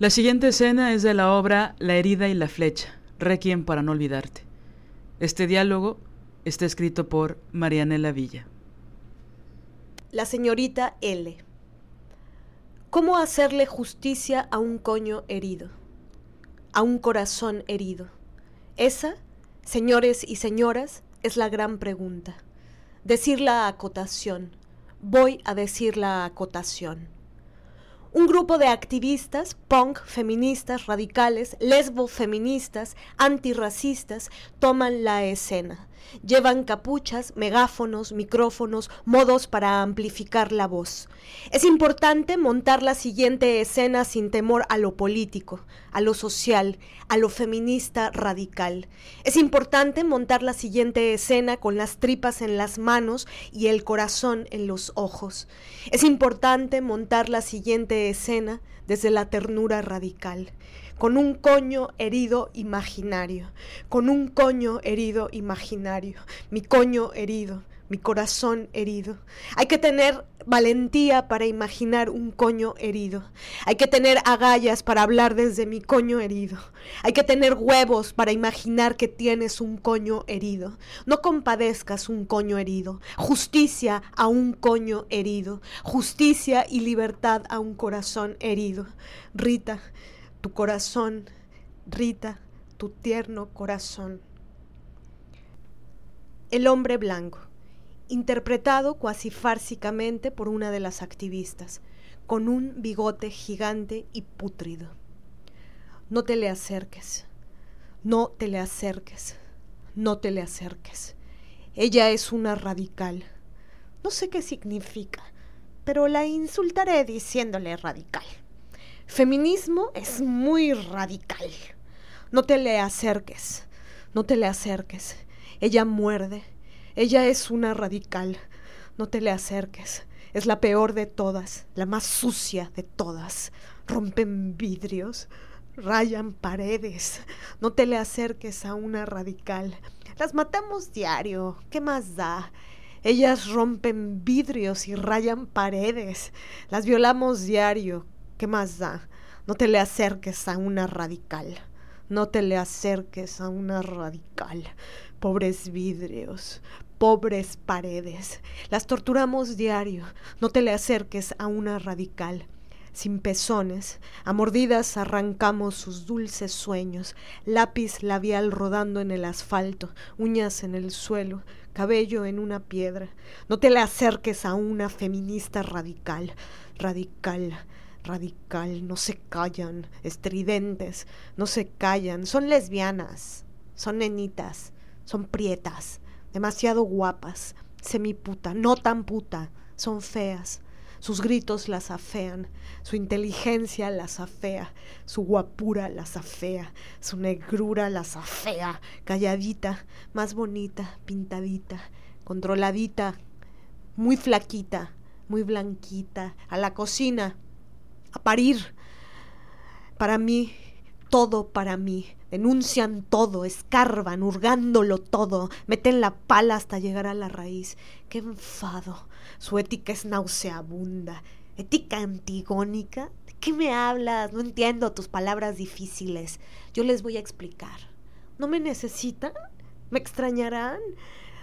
La siguiente escena es de la obra La herida y la flecha, Requiem para no olvidarte. Este diálogo está escrito por Marianela Villa. La señorita L. ¿Cómo hacerle justicia a un coño herido? A un corazón herido. Esa, señores y señoras, es la gran pregunta. Decir la acotación. Voy a decir la acotación un grupo de activistas, punk, feministas, radicales, lesbo-feministas, antirracistas, toman la escena. Llevan capuchas, megáfonos, micrófonos, modos para amplificar la voz. Es importante montar la siguiente escena sin temor a lo político, a lo social, a lo feminista radical. Es importante montar la siguiente escena con las tripas en las manos y el corazón en los ojos. Es importante montar la siguiente escena desde la ternura radical con un coño herido imaginario, con un coño herido imaginario, mi coño herido, mi corazón herido. Hay que tener valentía para imaginar un coño herido. Hay que tener agallas para hablar desde mi coño herido. Hay que tener huevos para imaginar que tienes un coño herido. No compadezcas un coño herido. Justicia a un coño herido. Justicia y libertad a un corazón herido. Rita, tu corazón, Rita, tu tierno corazón. El hombre blanco, interpretado cuasi fársicamente por una de las activistas, con un bigote gigante y pútrido. No te le acerques, no te le acerques, no te le acerques. Ella es una radical. No sé qué significa, pero la insultaré diciéndole radical. Feminismo es muy radical. No te le acerques, no te le acerques. Ella muerde, ella es una radical. No te le acerques. Es la peor de todas, la más sucia de todas. Rompen vidrios, rayan paredes. No te le acerques a una radical. Las matamos diario. ¿Qué más da? Ellas rompen vidrios y rayan paredes. Las violamos diario. ¿Qué más da? No te le acerques a una radical. No te le acerques a una radical. Pobres vidrios, pobres paredes. Las torturamos diario. No te le acerques a una radical. Sin pezones, a mordidas arrancamos sus dulces sueños, lápiz labial rodando en el asfalto, uñas en el suelo, cabello en una piedra. No te le acerques a una feminista radical, radical, radical, no se callan, estridentes, no se callan, son lesbianas, son nenitas, son prietas, demasiado guapas, semiputa, no tan puta, son feas. Sus gritos las afean, su inteligencia las afea, su guapura las afea, su negrura las afea, calladita, más bonita, pintadita, controladita, muy flaquita, muy blanquita, a la cocina, a parir. Para mí, todo para mí. Denuncian todo, escarban, hurgándolo todo, meten la pala hasta llegar a la raíz. ¡Qué enfado! Su ética es nauseabunda. ¿Ética antigónica? ¿De qué me hablas? No entiendo tus palabras difíciles. Yo les voy a explicar. ¿No me necesitan? ¿Me extrañarán?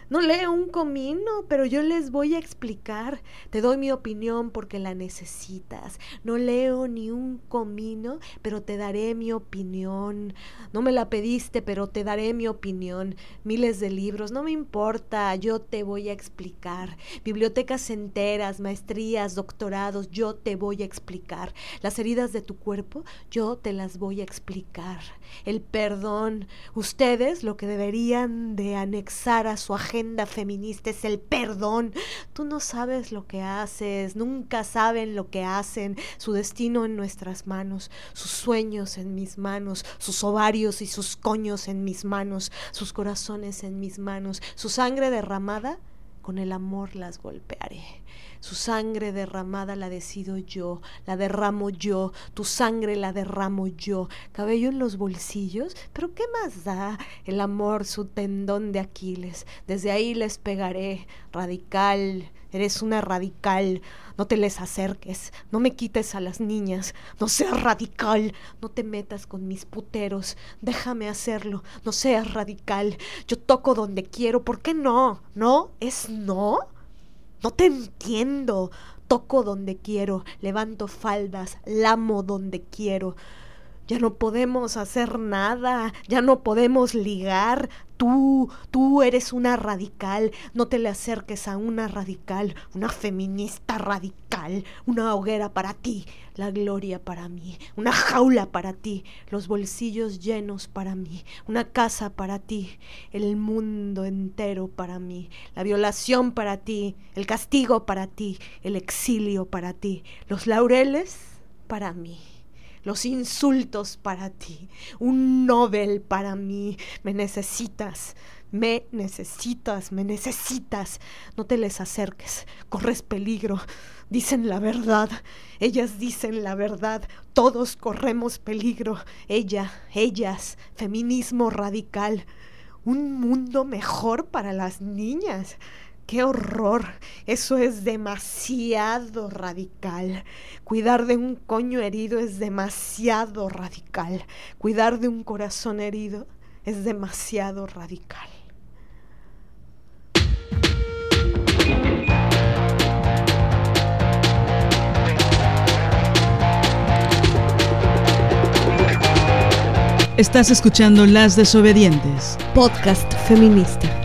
No leo un comino, pero yo les voy a explicar. Te doy mi opinión porque la necesitas. No leo ni un comino, pero te daré mi opinión. No me la pediste, pero te daré mi opinión. Miles de libros, no me importa, yo te voy a explicar. Bibliotecas enteras, maestrías, doctorados, yo te voy a explicar. Las heridas de tu cuerpo, yo te las voy a explicar. El perdón, ustedes lo que deberían de anexar a su agenda feminista es el perdón. Tú no sabes lo que haces, nunca saben lo que hacen, su destino en nuestras manos, sus sueños en mis manos, sus ovarios y sus coños en mis manos, sus corazones en mis manos, su sangre derramada, con el amor las golpearé. Su sangre derramada la decido yo, la derramo yo, tu sangre la derramo yo. Cabello en los bolsillos, pero ¿qué más da? El amor, su tendón de Aquiles. Desde ahí les pegaré, radical, Eres una radical. No te les acerques. No me quites a las niñas. No seas radical. No te metas con mis puteros. Déjame hacerlo. No seas radical. Yo toco donde quiero. ¿Por qué no? ¿No? ¿Es no? No te entiendo. Toco donde quiero. Levanto faldas. Lamo donde quiero. Ya no podemos hacer nada, ya no podemos ligar. Tú, tú eres una radical, no te le acerques a una radical, una feminista radical, una hoguera para ti, la gloria para mí, una jaula para ti, los bolsillos llenos para mí, una casa para ti, el mundo entero para mí, la violación para ti, el castigo para ti, el exilio para ti, los laureles para mí los insultos para ti, un Nobel para mí. Me necesitas, me necesitas, me necesitas. No te les acerques, corres peligro. Dicen la verdad, ellas dicen la verdad, todos corremos peligro. Ella, ellas, feminismo radical. Un mundo mejor para las niñas. ¡Qué horror! Eso es demasiado radical. Cuidar de un coño herido es demasiado radical. Cuidar de un corazón herido es demasiado radical. Estás escuchando Las Desobedientes, podcast feminista.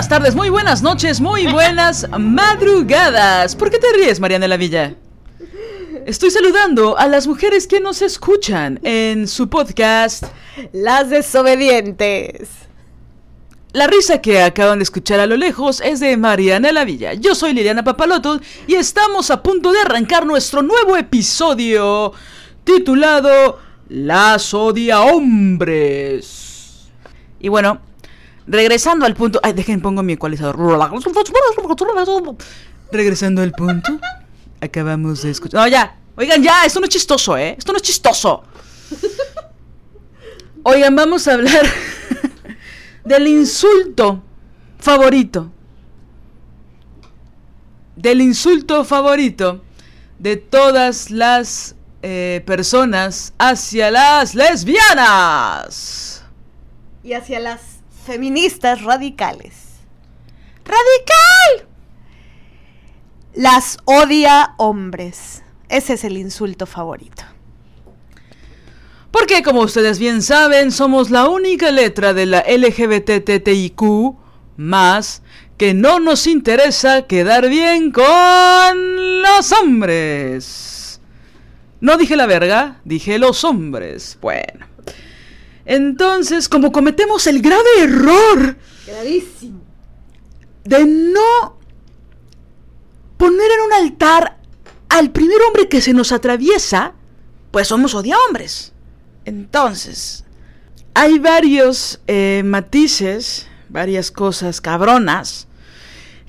Buenas tardes, muy buenas noches, muy buenas madrugadas. ¿Por qué te ríes, Mariana de la Villa? Estoy saludando a las mujeres que nos escuchan en su podcast Las desobedientes. La risa que acaban de escuchar a lo lejos es de Mariana la Villa. Yo soy Liliana Papaloto y estamos a punto de arrancar nuestro nuevo episodio titulado Las odia hombres. Y bueno, Regresando al punto. Ay, dejen, pongo mi ecualizador. Regresando al punto. Acabamos de escuchar. No, ya. Oigan, ya. Esto no es chistoso, ¿eh? Esto no es chistoso. Oigan, vamos a hablar del insulto favorito. Del insulto favorito de todas las eh, personas hacia las lesbianas. Y hacia las feministas radicales. ¡Radical! Las odia hombres. Ese es el insulto favorito. Porque como ustedes bien saben, somos la única letra de la LGBTTIQ más que no nos interesa quedar bien con los hombres. No dije la verga, dije los hombres. Bueno. Entonces, como cometemos el grave error Gravísimo. de no poner en un altar al primer hombre que se nos atraviesa, pues somos odia hombres. Entonces, hay varios eh, matices, varias cosas cabronas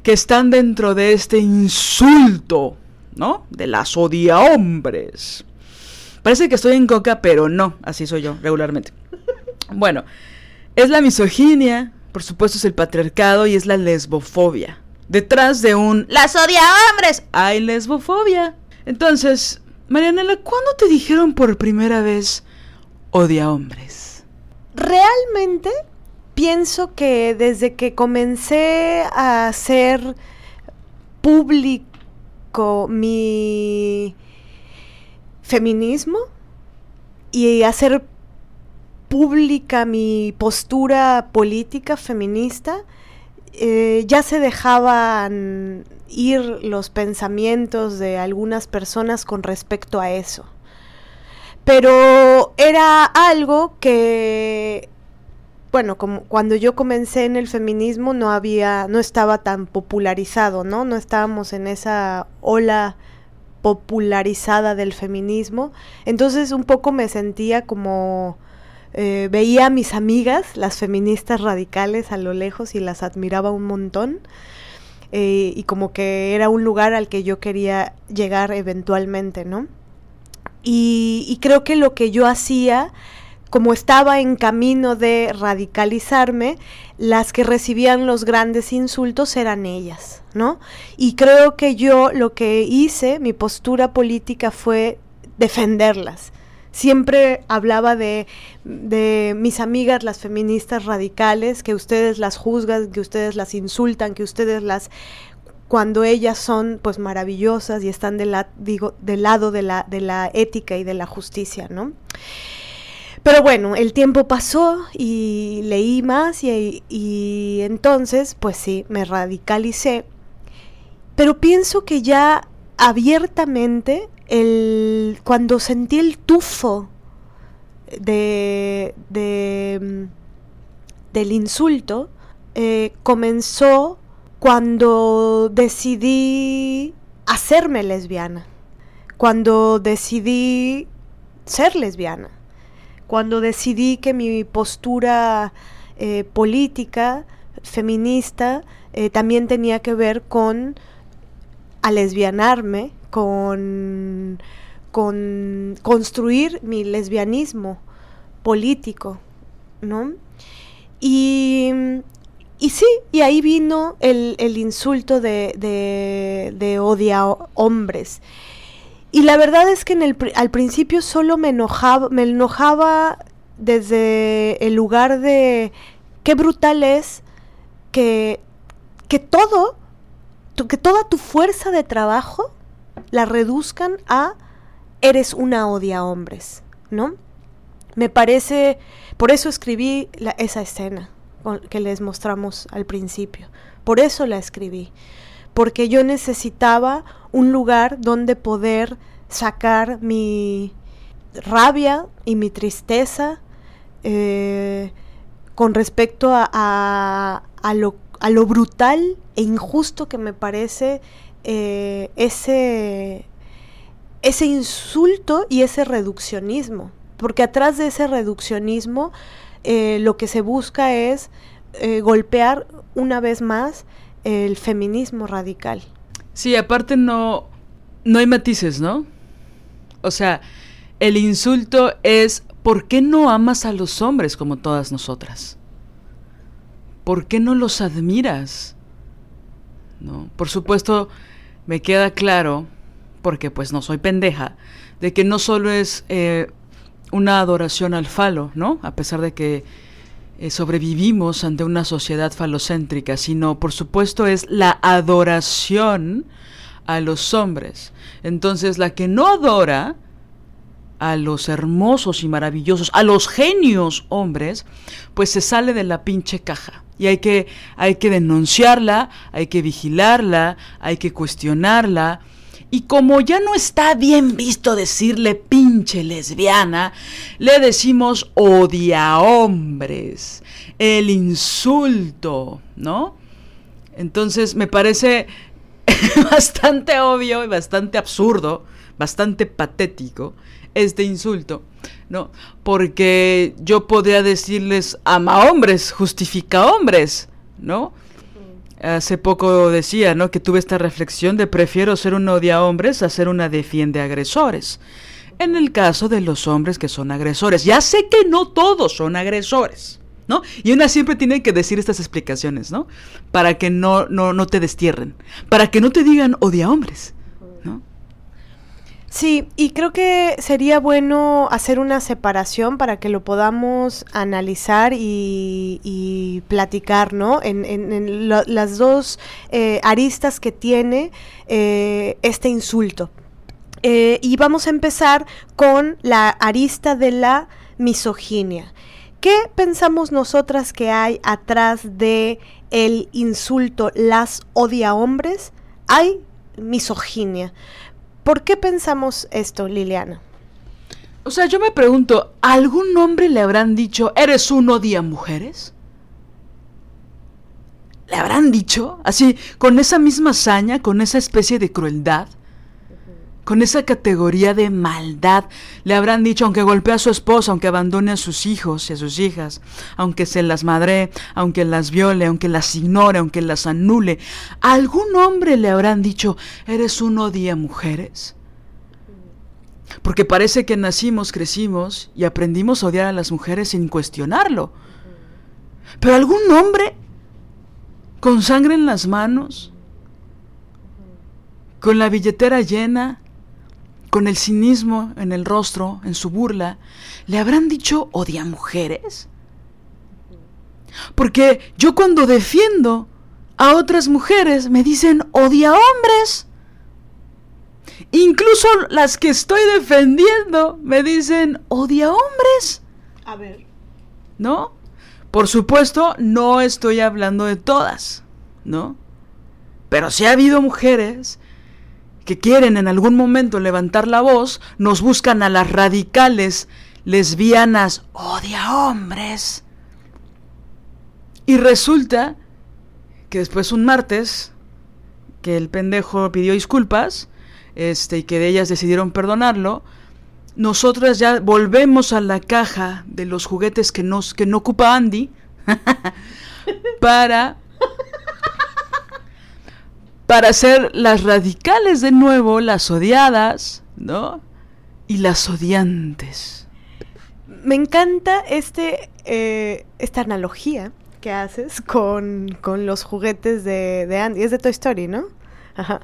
que están dentro de este insulto, ¿no? De las odia hombres. Parece que estoy en coca, pero no, así soy yo regularmente. Bueno, es la misoginia, por supuesto es el patriarcado y es la lesbofobia. Detrás de un las odia hombres hay lesbofobia. Entonces, Marianela, ¿cuándo te dijeron por primera vez odia hombres? Realmente pienso que desde que comencé a hacer público público mi feminismo y hacer pública mi postura política feminista, eh, ya se dejaban ir los pensamientos de algunas personas con respecto a eso. Pero era algo que, bueno, como cuando yo comencé en el feminismo no había, no estaba tan popularizado, ¿no? No estábamos en esa ola popularizada del feminismo. Entonces un poco me sentía como eh, veía a mis amigas, las feministas radicales a lo lejos y las admiraba un montón. Eh, y como que era un lugar al que yo quería llegar eventualmente, ¿no? Y, y creo que lo que yo hacía, como estaba en camino de radicalizarme, las que recibían los grandes insultos eran ellas, ¿no? Y creo que yo lo que hice, mi postura política fue defenderlas siempre hablaba de, de, mis amigas, las feministas radicales, que ustedes las juzgan, que ustedes las insultan, que ustedes las cuando ellas son pues maravillosas y están de la, digo, del lado de la, de la ética y de la justicia, ¿no? Pero bueno, el tiempo pasó y leí más y, y entonces, pues sí, me radicalicé. Pero pienso que ya abiertamente el, cuando sentí el tufo de, de del insulto, eh, comenzó cuando decidí hacerme lesbiana, cuando decidí ser lesbiana, cuando decidí que mi postura eh, política, feminista, eh, también tenía que ver con lesbianarme con, con construir mi lesbianismo político, ¿no? Y, y sí, y ahí vino el, el insulto de, de, odia hombres. Y la verdad es que en el, al principio solo me enojaba, me enojaba desde el lugar de qué brutal es que, que todo, que toda tu fuerza de trabajo la reduzcan a eres una odia hombres, ¿no? Me parece, por eso escribí esa escena que les mostramos al principio, por eso la escribí, porque yo necesitaba un lugar donde poder sacar mi rabia y mi tristeza eh, con respecto a, lo, a lo brutal e injusto que me parece eh, ese, ese insulto y ese reduccionismo. Porque atrás de ese reduccionismo eh, lo que se busca es eh, golpear una vez más el feminismo radical. Sí, aparte no, no hay matices, ¿no? O sea, el insulto es ¿por qué no amas a los hombres como todas nosotras? ¿Por qué no los admiras? ¿No? Por supuesto, me queda claro, porque pues no soy pendeja, de que no solo es eh, una adoración al falo, ¿no? A pesar de que eh, sobrevivimos ante una sociedad falocéntrica, sino por supuesto es la adoración a los hombres. Entonces la que no adora a los hermosos y maravillosos, a los genios hombres, pues se sale de la pinche caja. Y hay que, hay que denunciarla, hay que vigilarla, hay que cuestionarla. Y como ya no está bien visto decirle pinche lesbiana, le decimos odia hombres, el insulto, ¿no? Entonces me parece bastante obvio y bastante absurdo, bastante patético este insulto, ¿no? Porque yo podría decirles ama hombres, justifica hombres, ¿no? Hace poco decía, ¿no? Que tuve esta reflexión de prefiero ser una odia hombres a ser una defiende agresores. En el caso de los hombres que son agresores. Ya sé que no todos son agresores, ¿no? Y una siempre tiene que decir estas explicaciones, ¿no? Para que no, no, no te destierren. Para que no te digan odia hombres. Sí, y creo que sería bueno hacer una separación para que lo podamos analizar y, platicar, ¿no? En, las dos eh, aristas que tiene eh, este insulto. Eh, y vamos a empezar con la arista de la misoginia. ¿Qué pensamos nosotras que hay atrás de el insulto las odia hombres? Hay misoginia. ¿Por qué pensamos esto, Liliana? O sea, yo me pregunto, ¿algún hombre le habrán dicho, eres un odia mujeres? ¿Le habrán dicho? Así, con esa misma hazaña, con esa especie de crueldad con esa categoría de maldad. Le habrán dicho, aunque golpee a su esposa, aunque abandone a sus hijos y a sus hijas, aunque se las madre, aunque las viole, aunque las ignore, aunque las anule, algún hombre le habrán dicho, eres un odia mujeres. Porque parece que nacimos, crecimos y aprendimos a odiar a las mujeres sin cuestionarlo. Pero algún hombre con sangre en las manos, con la billetera llena, con el cinismo en el rostro, en su burla, ¿le habrán dicho odia mujeres? Porque yo cuando defiendo a otras mujeres me dicen odia hombres. Incluso las que estoy defendiendo me dicen odia hombres. A ver. ¿No? Por supuesto, no estoy hablando de todas, ¿no? Pero sí ha habido mujeres que quieren en algún momento levantar la voz, nos buscan a las radicales lesbianas odia hombres. Y resulta que después un martes, que el pendejo pidió disculpas, este, y que de ellas decidieron perdonarlo, nosotras ya volvemos a la caja de los juguetes que, nos, que no ocupa Andy para para ser las radicales de nuevo, las odiadas, ¿no? Y las odiantes. Me encanta este, eh, esta analogía que haces con, los juguetes de, de, Andy. Es de Toy Story, ¿no? Ajá.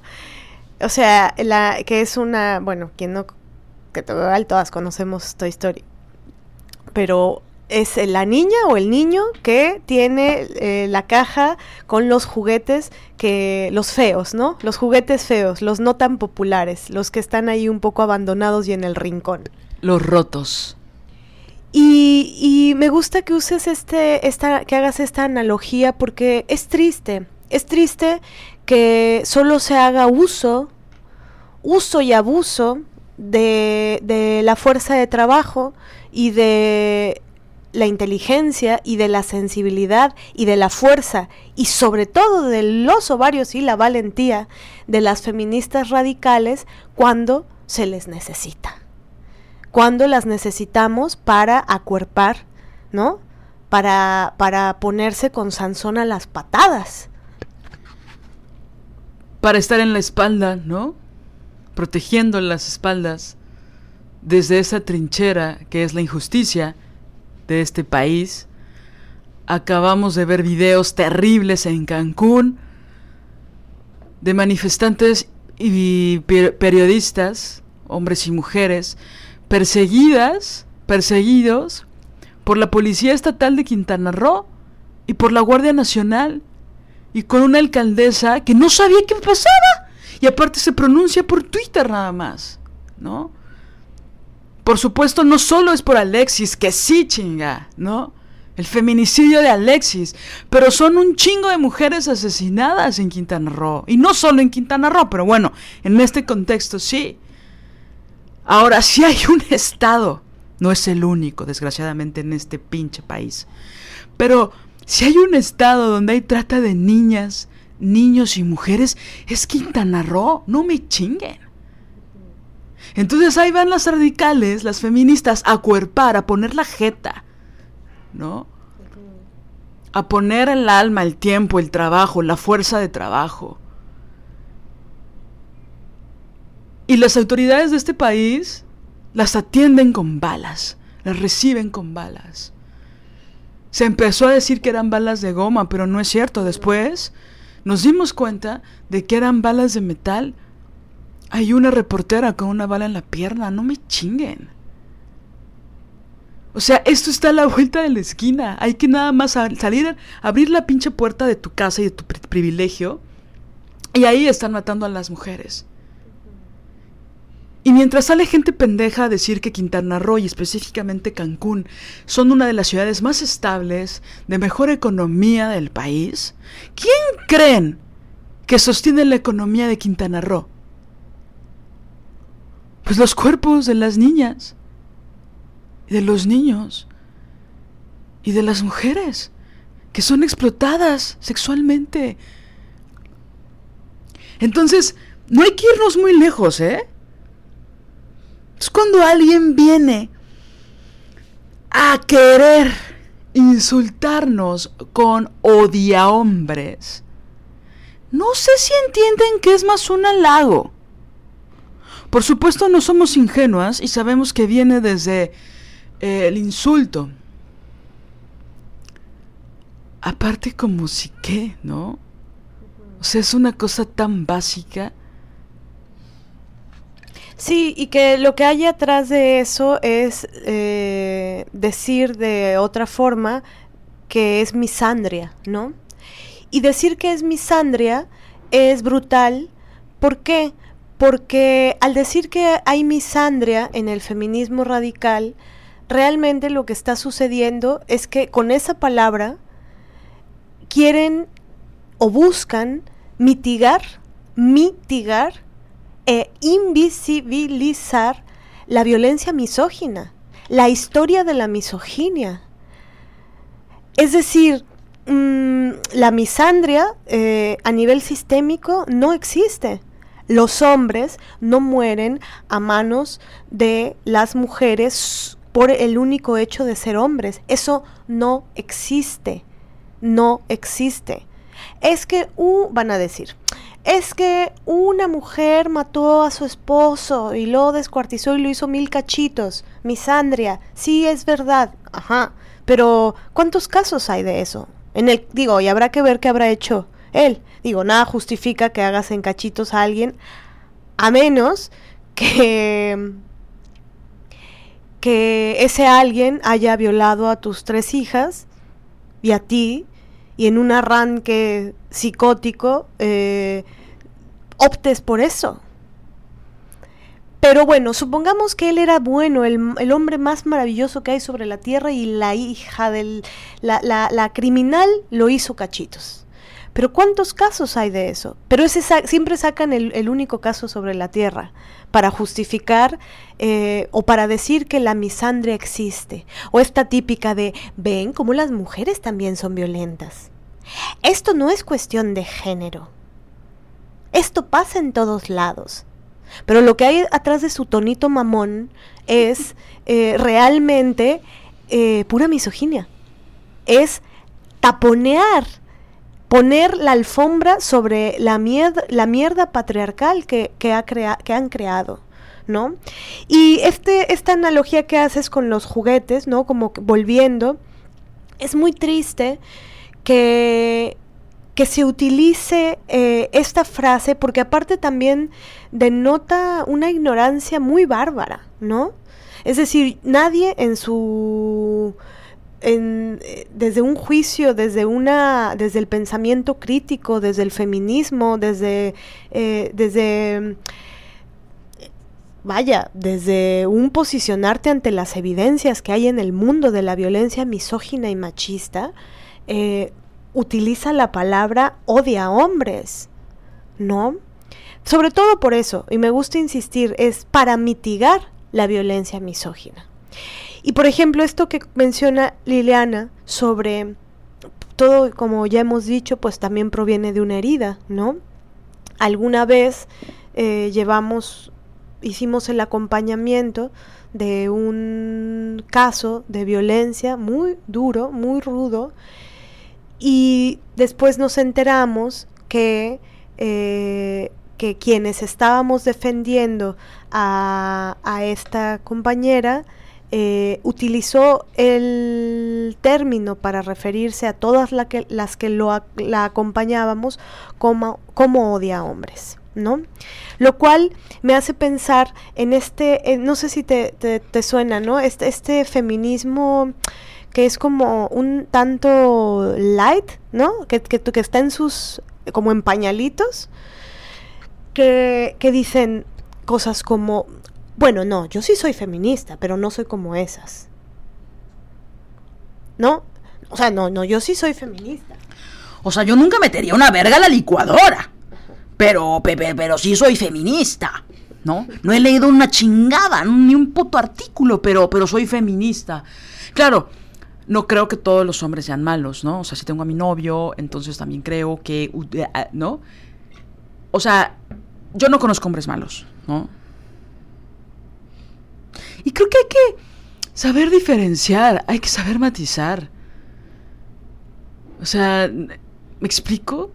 O sea, la, que es una, bueno, quien no, que todas conocemos Toy Story. Pero es la niña o el niño que tiene eh, la caja con los juguetes que los feos, ¿no? Los juguetes feos, los no tan populares, los que están ahí un poco abandonados y en el rincón. Los rotos. Y, y me gusta que uses este, esta, que hagas esta analogía porque es triste, es triste que solo se haga uso, uso y abuso de, de la fuerza de trabajo y de la inteligencia y de la sensibilidad y de la fuerza y sobre todo de los ovarios y la valentía de las feministas radicales cuando se les necesita. Cuando las necesitamos para acuerpar, ¿no? Para, para ponerse con Sansón a las patadas. Para estar en la espalda, ¿no? Protegiendo las espaldas desde esa trinchera que es la injusticia de este país. Acabamos de ver videos terribles en Cancún de manifestantes y periodistas, hombres y mujeres, perseguidas, perseguidos por la Policía Estatal de Quintana Roo y por la Guardia Nacional y con una alcaldesa que no sabía qué pasaba y aparte se pronuncia por Twitter nada más, ¿no? Por supuesto, no solo es por Alexis, que sí chinga, ¿no? El feminicidio de Alexis, pero son un chingo de mujeres asesinadas en Quintana Roo. Y no solo en Quintana Roo, pero bueno, en este contexto sí. Ahora, si hay un Estado, no es el único, desgraciadamente, en este pinche país, pero si hay un Estado donde hay trata de niñas, niños y mujeres, es Quintana Roo, no me chinguen. Entonces ahí van las radicales, las feministas, a cuerpar, a poner la jeta, ¿no? A poner el alma, el tiempo, el trabajo, la fuerza de trabajo. Y las autoridades de este país las atienden con balas, las reciben con balas. Se empezó a decir que eran balas de goma, pero no es cierto. Después nos dimos cuenta de que eran balas de metal hay una reportera con una bala en la pierna, no me chinguen. O sea, esto está a la vuelta de la esquina. Hay que nada más salir, abrir la pinche puerta de tu casa y de tu privilegio. Y ahí están matando a las mujeres. Y mientras sale gente pendeja a decir que Quintana Roo y específicamente Cancún son una de las ciudades más estables, de mejor economía del país, ¿quién creen que sostiene la economía de Quintana Roo? Pues los cuerpos de las niñas, de los niños, y de las mujeres, que son explotadas sexualmente. Entonces, no hay que irnos muy lejos, ¿eh? Es cuando alguien viene a querer insultarnos con odia hombres. No sé si entienden que es más un halago. Por supuesto no somos ingenuas y sabemos que viene desde eh, el insulto. Aparte como si qué, ¿no? O sea, es una cosa tan básica Sí, y que lo que hay atrás de eso es eh, decir de otra forma que es misandria, ¿no? Y decir que es misandria es brutal. ¿Por qué? Porque al decir que hay misandria en el feminismo radical, realmente lo que está sucediendo es que con esa palabra quieren o buscan mitigar, mitigar e invisibilizar la violencia misógina, la historia de la misoginia. Es decir, mm, la misandria eh, a nivel sistémico no existe. Los hombres no mueren a manos de las mujeres por el único hecho de ser hombres. Eso no existe. No existe. Es que, uh, van a decir, es que una mujer mató a su esposo y lo descuartizó y lo hizo mil cachitos. Misandria, sí es verdad, ajá. Pero ¿cuántos casos hay de eso? En el digo, y habrá que ver qué habrá hecho él. Digo, nada justifica que hagas en cachitos a alguien a menos que que ese alguien haya violado a tus tres hijas y a ti y en un arranque psicótico eh, optes por eso. Pero bueno, supongamos que él era bueno, el, hombre más maravilloso que hay sobre la tierra y la hija del... La, la, criminal lo hizo cachitos. Pero ¿cuántos casos hay de eso? Pero siempre sacan el, único caso sobre la tierra para justificar eh, o para decir que la misandria existe. O esta típica de, ven como las mujeres también son violentas. Esto no es cuestión de género. Esto pasa en todos lados. Pero lo que hay atrás de su tonito mamón es eh, realmente eh, pura misoginia. Es taponear, poner la alfombra sobre la mierda, la mierda patriarcal que, ha que han creado. ¿No? Y este, esta analogía que haces con los juguetes, ¿no? Como volviendo, es muy triste que que se utilice eh, esta frase porque aparte también denota una ignorancia muy bárbara, ¿no? Es decir, nadie en su eh, desde un juicio, desde una, desde el pensamiento crítico, desde el feminismo, desde, eh, desde vaya, desde un posicionarte ante las evidencias que hay en el mundo de la violencia misógina y machista, utiliza la palabra odia a hombres, ¿no? Sobre todo por eso, y me gusta insistir, es para mitigar la violencia misógina. Y por ejemplo, esto que menciona Liliana sobre todo, como ya hemos dicho, pues también proviene de una herida, ¿no? Alguna vez eh, llevamos, hicimos el acompañamiento de un caso de violencia muy duro, muy rudo, y después nos enteramos que, eh, que quienes estábamos defendiendo a, esta compañera eh, utilizó el término para referirse a todas las que lo, la acompañábamos como, como odia a hombres. ¿no? Lo cual me hace pensar en este, no sé si te, te, suena, ¿no? Este, este feminismo que es como un tanto light, ¿no? Que, que, que está en sus, como en pañalitos, que, que dicen cosas como, bueno, no, yo sí soy feminista, pero no soy como esas. ¿No? O sea, no, no, yo sí soy feminista. O sea, yo nunca metería una verga a la licuadora. Pero, pero, pero sí soy feminista. ¿No? No he leído una chingada, ni un puto artículo, pero, pero soy feminista. Claro, no creo que todos los hombres sean malos, ¿no? O sea, si tengo a mi novio, entonces también creo que, eh, ¿no? O sea, yo no conozco hombres malos, ¿no? Y creo que hay que saber diferenciar, hay que saber matizar. O sea, ¿me explico?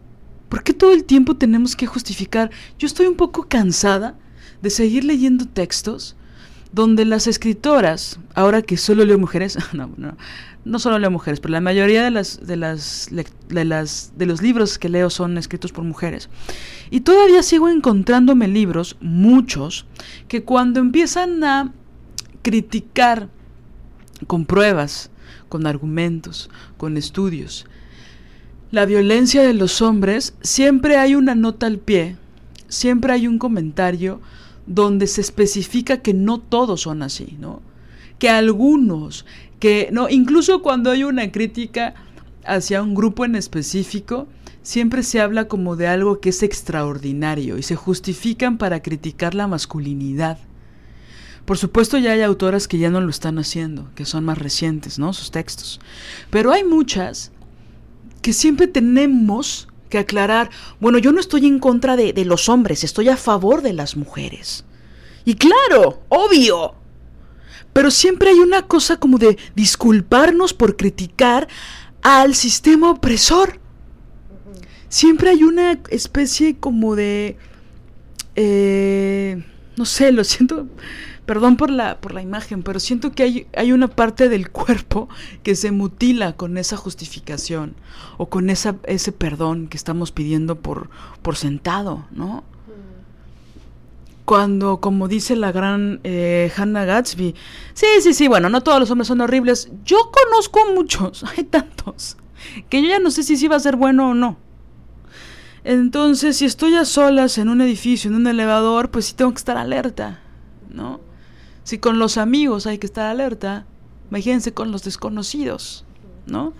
¿Por qué todo el tiempo tenemos que justificar? Yo estoy un poco cansada de seguir leyendo textos donde las escritoras, ahora que solo leo mujeres, no, no, no solo leo mujeres, pero la mayoría de las de las de las de los libros que leo son escritos por mujeres. Y todavía sigo encontrándome libros, muchos, que cuando empiezan a criticar con pruebas, con argumentos, con estudios, la violencia de los hombres, siempre hay una nota al pie, siempre hay un comentario donde se especifica que no todos son así, ¿no? Que algunos, que no, incluso cuando hay una crítica hacia un grupo en específico, siempre se habla como de algo que es extraordinario y se justifican para criticar la masculinidad. Por supuesto ya hay autoras que ya no lo están haciendo, que son más recientes, ¿no? Sus textos. Pero hay muchas que siempre tenemos que aclarar, bueno, yo no estoy en contra de, de los hombres, estoy a favor de las mujeres. Y claro, obvio. Pero siempre hay una cosa como de disculparnos por criticar al sistema opresor. Siempre hay una especie como de... Eh, no sé, lo siento perdón por la, por la imagen, pero siento que hay, hay una parte del cuerpo que se mutila con esa justificación o con esa, ese perdón que estamos pidiendo por, por sentado, ¿no? Cuando, como dice la gran eh, Hannah Gatsby, sí, sí, sí, bueno, no todos los hombres son horribles. Yo conozco muchos, hay tantos, que yo ya no sé si sí va a ser bueno o no. Entonces, si estoy a solas en un edificio, en un elevador, pues sí tengo que estar alerta, ¿no? Si con los amigos hay que estar alerta, imagínense con los desconocidos, ¿no?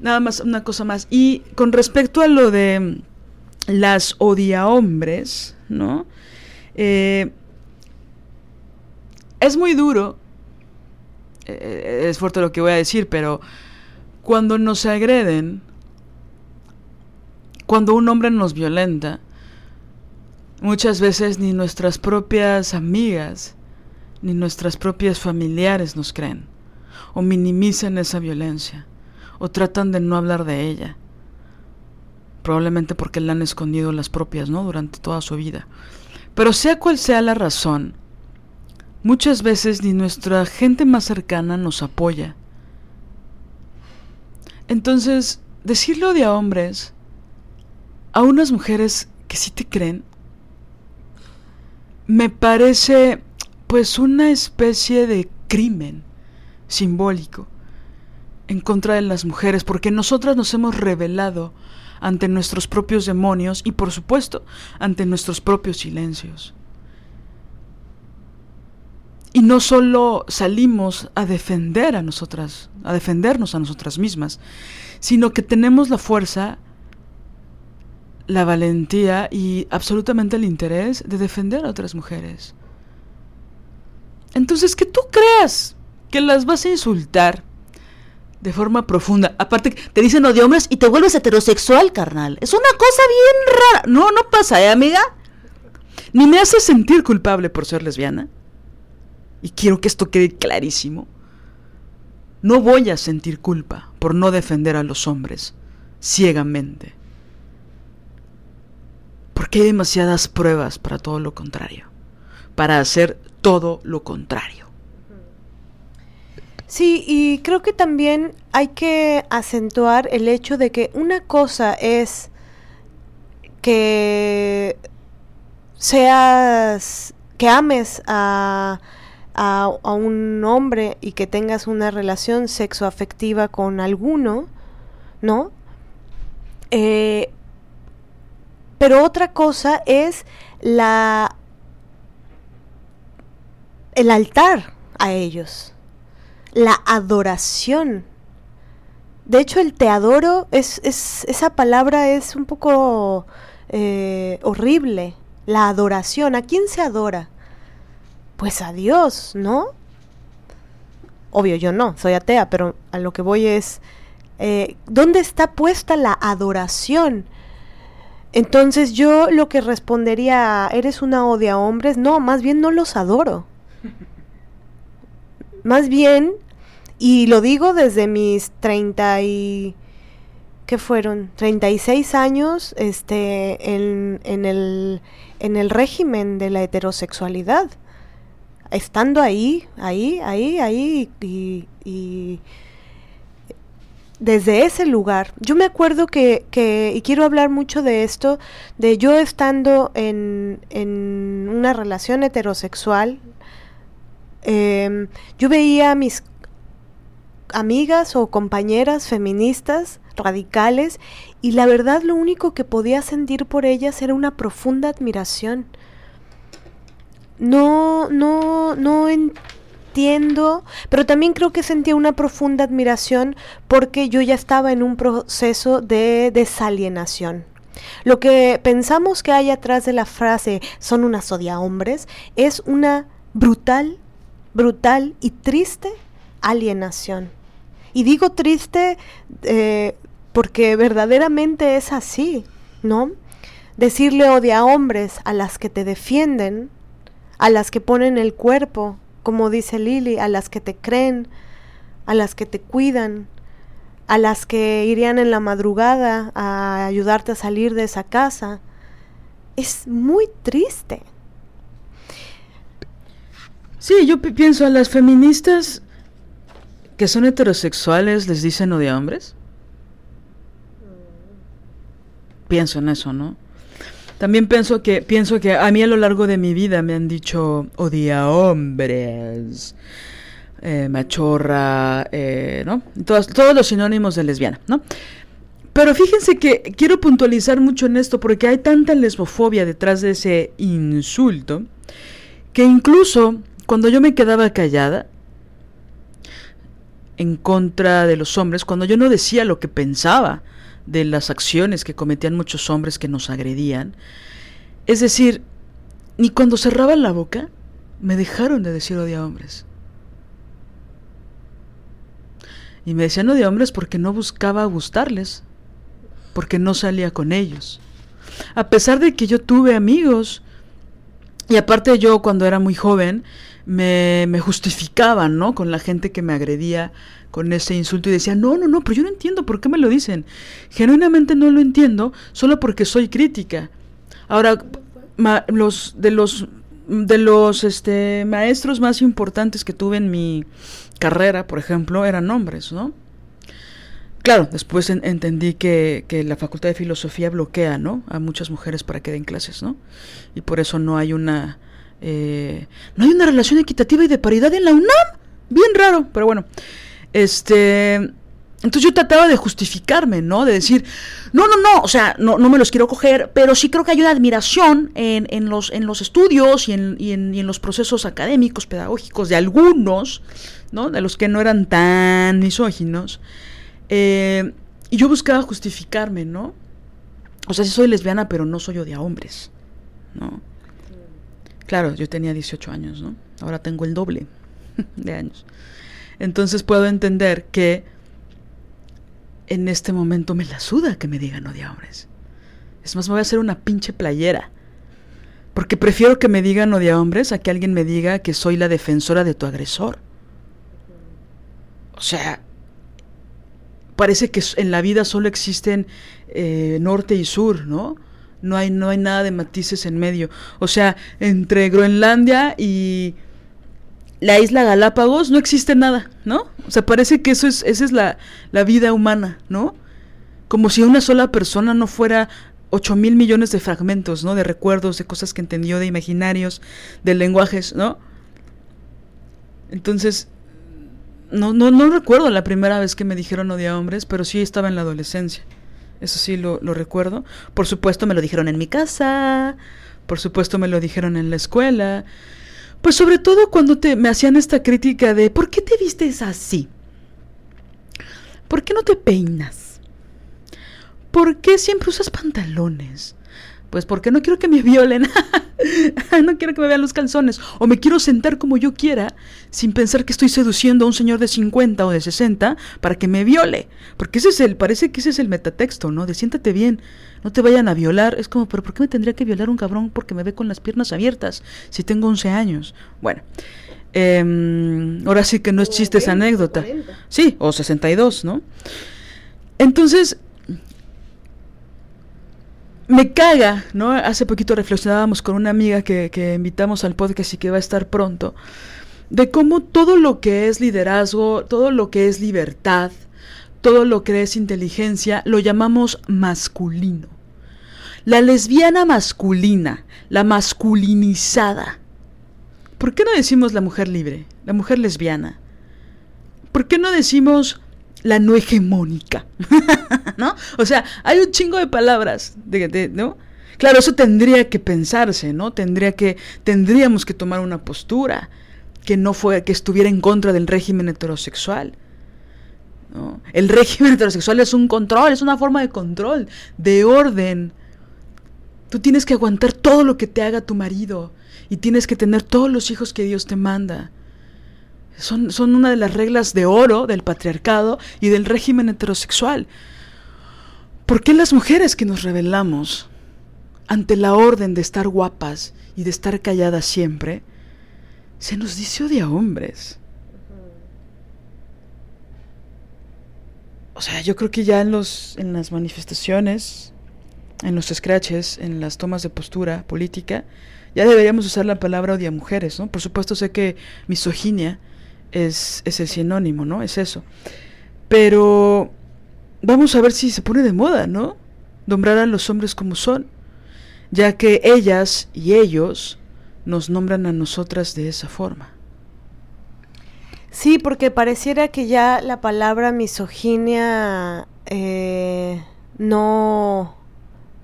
Nada más, una cosa más. Y con respecto a lo de las odia hombres, ¿no? Eh, es muy duro, eh, es fuerte lo que voy a decir, pero cuando nos agreden, cuando un hombre nos violenta, muchas veces ni nuestras propias amigas ni nuestras propias familiares nos creen, o minimizan esa violencia, o tratan de no hablar de ella, probablemente porque la han escondido las propias, ¿no? Durante toda su vida. Pero sea cual sea la razón, muchas veces ni nuestra gente más cercana nos apoya. Entonces, decirlo de a hombres, a unas mujeres que sí te creen, me parece pues una especie de crimen simbólico en contra de las mujeres, porque nosotras nos hemos rebelado ante nuestros propios demonios y por supuesto ante nuestros propios silencios. Y no solo salimos a defender a nosotras, a defendernos a nosotras mismas, sino que tenemos la fuerza, la valentía y absolutamente el interés de defender a otras mujeres. Entonces, que tú creas que las vas a insultar de forma profunda. Aparte, te dicen odio hombres y te vuelves heterosexual, carnal. Es una cosa bien rara. No, no pasa, ¿eh, amiga? Ni me hace sentir culpable por ser lesbiana. Y quiero que esto quede clarísimo. No voy a sentir culpa por no defender a los hombres ciegamente. Porque hay demasiadas pruebas para todo lo contrario. Para hacer todo lo contrario. Sí, y creo que también hay que acentuar el hecho de que una cosa es que seas, que ames a, a, un hombre y que tengas una relación sexoafectiva con alguno, ¿no? Eh, pero otra cosa es la el altar a ellos, la adoración. De hecho, el te adoro es, es esa palabra es un poco eh, horrible. La adoración. ¿A quién se adora? Pues a Dios, ¿no? Obvio, yo no, soy atea, pero a lo que voy es, eh, ¿dónde está puesta la adoración? Entonces yo lo que respondería, ¿eres una odia hombres? No, más bien no los adoro. Más bien, y lo digo desde mis 30 y... ¿Qué fueron? 36 años este, en, en, el, en el régimen de la heterosexualidad. Estando ahí, ahí, ahí, ahí, y, y desde ese lugar. Yo me acuerdo que, que, y quiero hablar mucho de esto, de yo estando en, en una relación heterosexual, eh, yo veía a mis amigas o compañeras feministas radicales y la verdad lo único que podía sentir por ellas era una profunda admiración. No, no, no entiendo, pero también creo que sentía una profunda admiración porque yo ya estaba en un proceso de desalienación. Lo que pensamos que hay atrás de la frase son unas odia hombres es una brutal, brutal y triste alienación. Y digo triste eh, porque verdaderamente es así, ¿no? Decirle odia hombres a las que te defienden, a las que ponen el cuerpo, como dice Lili, a las que te creen, a las que te cuidan, a las que irían en la madrugada a ayudarte a salir de esa casa. Es muy triste. Sí, yo pienso a las feministas que son heterosexuales les dicen odia hombres. Pienso en eso, ¿no? También pienso que pienso que a mí a lo largo de mi vida me han dicho odia hombres, eh, machorra, eh, ¿no? Todos, todos los sinónimos de lesbiana, ¿no? Pero fíjense que quiero puntualizar mucho en esto porque hay tanta lesbofobia detrás de ese insulto que incluso cuando yo me quedaba callada, en contra de los hombres cuando yo no decía lo que pensaba de las acciones que cometían muchos hombres que nos agredían. Es decir, ni cuando cerraban la boca me dejaron de decir odia hombres. Y me decían odia hombres porque no buscaba gustarles, porque no salía con ellos. A pesar de que yo tuve amigos, y aparte yo cuando era muy joven, me, me justificaban, ¿no? Con la gente que me agredía con ese insulto y decía, no, no, no, pero yo no entiendo por qué me lo dicen. Genuinamente no lo entiendo solo porque soy crítica. Ahora, los de los de los este, maestros más importantes que tuve en mi carrera, por ejemplo, eran hombres, ¿no? Claro, después entendí que, que, la Facultad de Filosofía bloquea, ¿no? A muchas mujeres para que den clases, ¿no? Y por eso no hay una eh, no hay una relación equitativa y de paridad en la UNAM. Bien raro, pero bueno. Este. Entonces yo trataba de justificarme, ¿no? De decir, no, no, no, o sea, no, no me los quiero coger, pero sí creo que hay una admiración en, en, los, en los estudios y en, y, en, y en los procesos académicos, pedagógicos de algunos, ¿no? De los que no eran tan misóginos. Eh, y yo buscaba justificarme, ¿no? O sea, sí soy lesbiana, pero no soy odia hombres, ¿no? Claro, yo tenía 18 años, ¿no? Ahora tengo el doble de años. Entonces puedo entender que en este momento me la suda que me digan odia hombres. Es más, me voy a hacer una pinche playera. Porque prefiero que me digan odia hombres a que alguien me diga que soy la defensora de tu agresor. O sea, parece que en la vida solo existen eh, norte y sur, ¿no? no hay, no hay nada de matices en medio. O sea, entre Groenlandia y la isla Galápagos no existe nada, ¿no? O sea, parece que eso es, esa es la, la vida humana, ¿no? Como si una sola persona no fuera ocho mil millones de fragmentos, ¿no? De recuerdos, de cosas que entendió, de imaginarios, de lenguajes, ¿no? Entonces, no, no, no recuerdo la primera vez que me dijeron odia hombres, pero sí estaba en la adolescencia. Eso sí lo, lo recuerdo. Por supuesto me lo dijeron en mi casa, por supuesto me lo dijeron en la escuela. Pues sobre todo cuando te, me hacían esta crítica de ¿por qué te vistes así? ¿Por qué no te peinas? ¿Por qué siempre usas pantalones? Pues porque no quiero que me violen. no quiero que me vean los calzones. O me quiero sentar como yo quiera, sin pensar que estoy seduciendo a un señor de 50 o de 60 para que me viole. Porque ese es el, parece que ese es el metatexto, ¿no? De siéntate bien, no te vayan a violar. Es como, pero ¿por qué me tendría que violar un cabrón porque me ve con las piernas abiertas si tengo 11 años? Bueno. Eh, ahora sí que no es chiste esa anécdota. Sí, o 62, ¿no? Entonces, me caga, ¿no? Hace poquito reflexionábamos con una amiga que, que, invitamos al podcast y que va a estar pronto, de cómo todo lo que es liderazgo, todo lo que es libertad, todo lo que es inteligencia, lo llamamos masculino. La lesbiana masculina, la masculinizada. ¿Por qué no decimos la mujer libre, la mujer lesbiana? ¿Por qué no decimos la no hegemónica, ¿no? O sea, hay un chingo de palabras, ¿no? Claro, eso tendría que pensarse, ¿no? Tendría que, tendríamos que tomar una postura que no fue, que estuviera en contra del régimen heterosexual. El régimen heterosexual es un control, es una forma de control, de orden. Tú tienes que aguantar todo lo que te haga tu marido y tienes que tener todos los hijos que Dios te manda. Son, son, una de las reglas de oro del patriarcado y del régimen heterosexual. ¿Por qué las mujeres que nos rebelamos ante la orden de estar guapas y de estar calladas siempre, se nos dice odia hombres? O sea, yo creo que ya en, los, en las manifestaciones, en los scratches, en las tomas de postura política, ya deberíamos usar la palabra odia mujeres, ¿no? Por supuesto sé que misoginia es, es el sinónimo, ¿no? Es eso. Pero vamos a ver si se pone de moda, ¿no? Nombrar a los hombres como son, ya que ellas y ellos nos nombran a nosotras de esa forma. Sí, porque pareciera que ya la palabra misoginia eh, no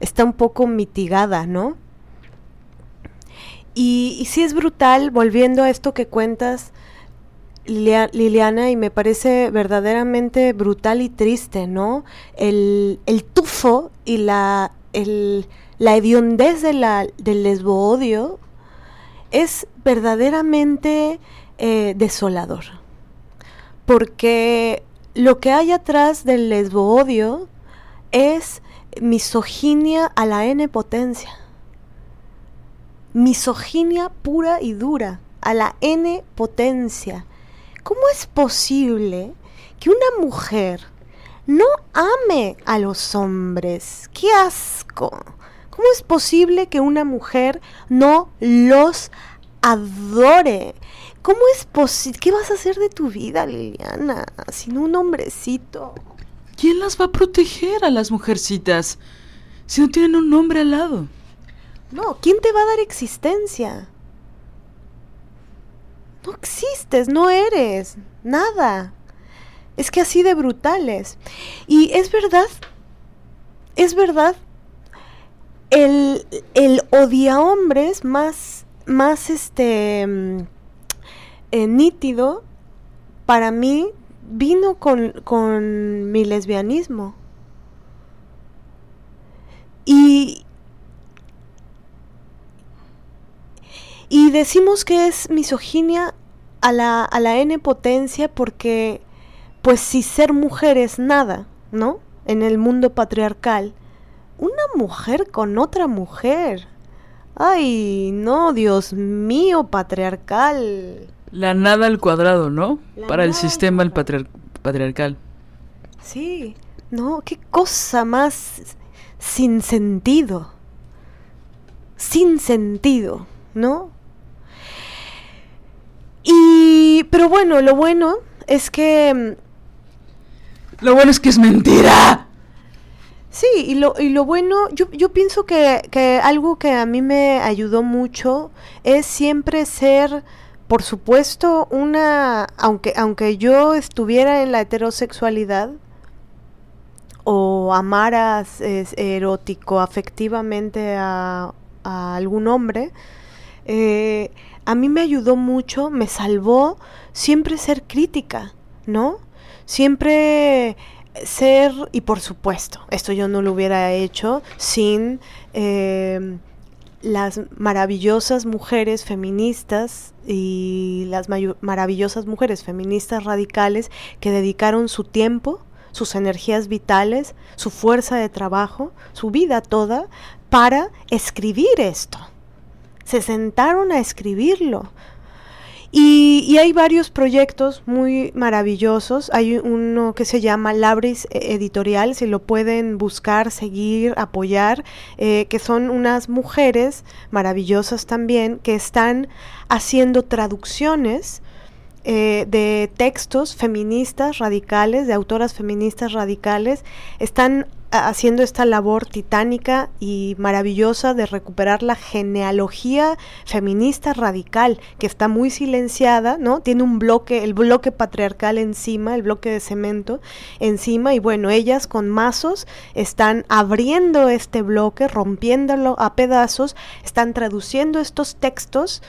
está un poco mitigada, ¿no? Y, y sí es brutal, volviendo a esto que cuentas, Liliana, y me parece verdaderamente brutal y triste, ¿no? El, tufo y la, la hediondez del lesbo-odio es verdaderamente eh, desolador. Porque lo que hay atrás del lesbo-odio es misoginia a la n potencia. Misoginia pura y dura a la n potencia. ¿Cómo es posible que una mujer no ame a los hombres? ¡Qué asco! ¿Cómo es posible que una mujer no los adore? ¿Cómo es posible? ¿Qué vas a hacer de tu vida, Liliana, sin un hombrecito? ¿Quién las va a proteger a las mujercitas si no tienen un hombre al lado? No, ¿quién te va a dar existencia? No existes, no eres, nada. Es que así de brutales. Y es verdad, es verdad, el, el odia hombres más, más este, eh, nítido para mí vino con, con mi lesbianismo. Y, Y decimos que es misoginia a la, a la N potencia porque, pues si ser mujer es nada, ¿no? En el mundo patriarcal. Una mujer con otra mujer. Ay, no, Dios mío, patriarcal. La nada al cuadrado, ¿no? La Para el sistema el patriar patriarcal. Sí, no, qué cosa más sin sentido. Sin sentido, ¿no? Y, pero bueno, lo bueno es que... Lo bueno es que es mentira. Sí, y lo, y lo bueno, yo, yo pienso que, que algo que a mí me ayudó mucho es siempre ser, por supuesto, una, aunque, aunque yo estuviera en la heterosexualidad o amaras es, erótico, afectivamente a, a algún hombre, eh, a mí me ayudó mucho, me salvó siempre ser crítica, ¿no? Siempre ser, y por supuesto, esto yo no lo hubiera hecho sin eh, las maravillosas mujeres feministas y las maravillosas mujeres feministas radicales que dedicaron su tiempo, sus energías vitales, su fuerza de trabajo, su vida toda para escribir esto. Se sentaron a escribirlo, y, hay varios proyectos muy maravillosos. Hay uno que se llama Labris Editorial, si lo pueden buscar, seguir, apoyar, eh, que son unas mujeres maravillosas también que están haciendo traducciones eh, de textos feministas radicales, de autoras feministas radicales, están haciendo esta labor titánica y maravillosa de recuperar la genealogía feminista radical que está muy silenciada, ¿no? Tiene un bloque, el bloque patriarcal encima, el bloque de cemento encima y bueno, ellas con mazos están abriendo este bloque, rompiéndolo a pedazos, están traduciendo estos textos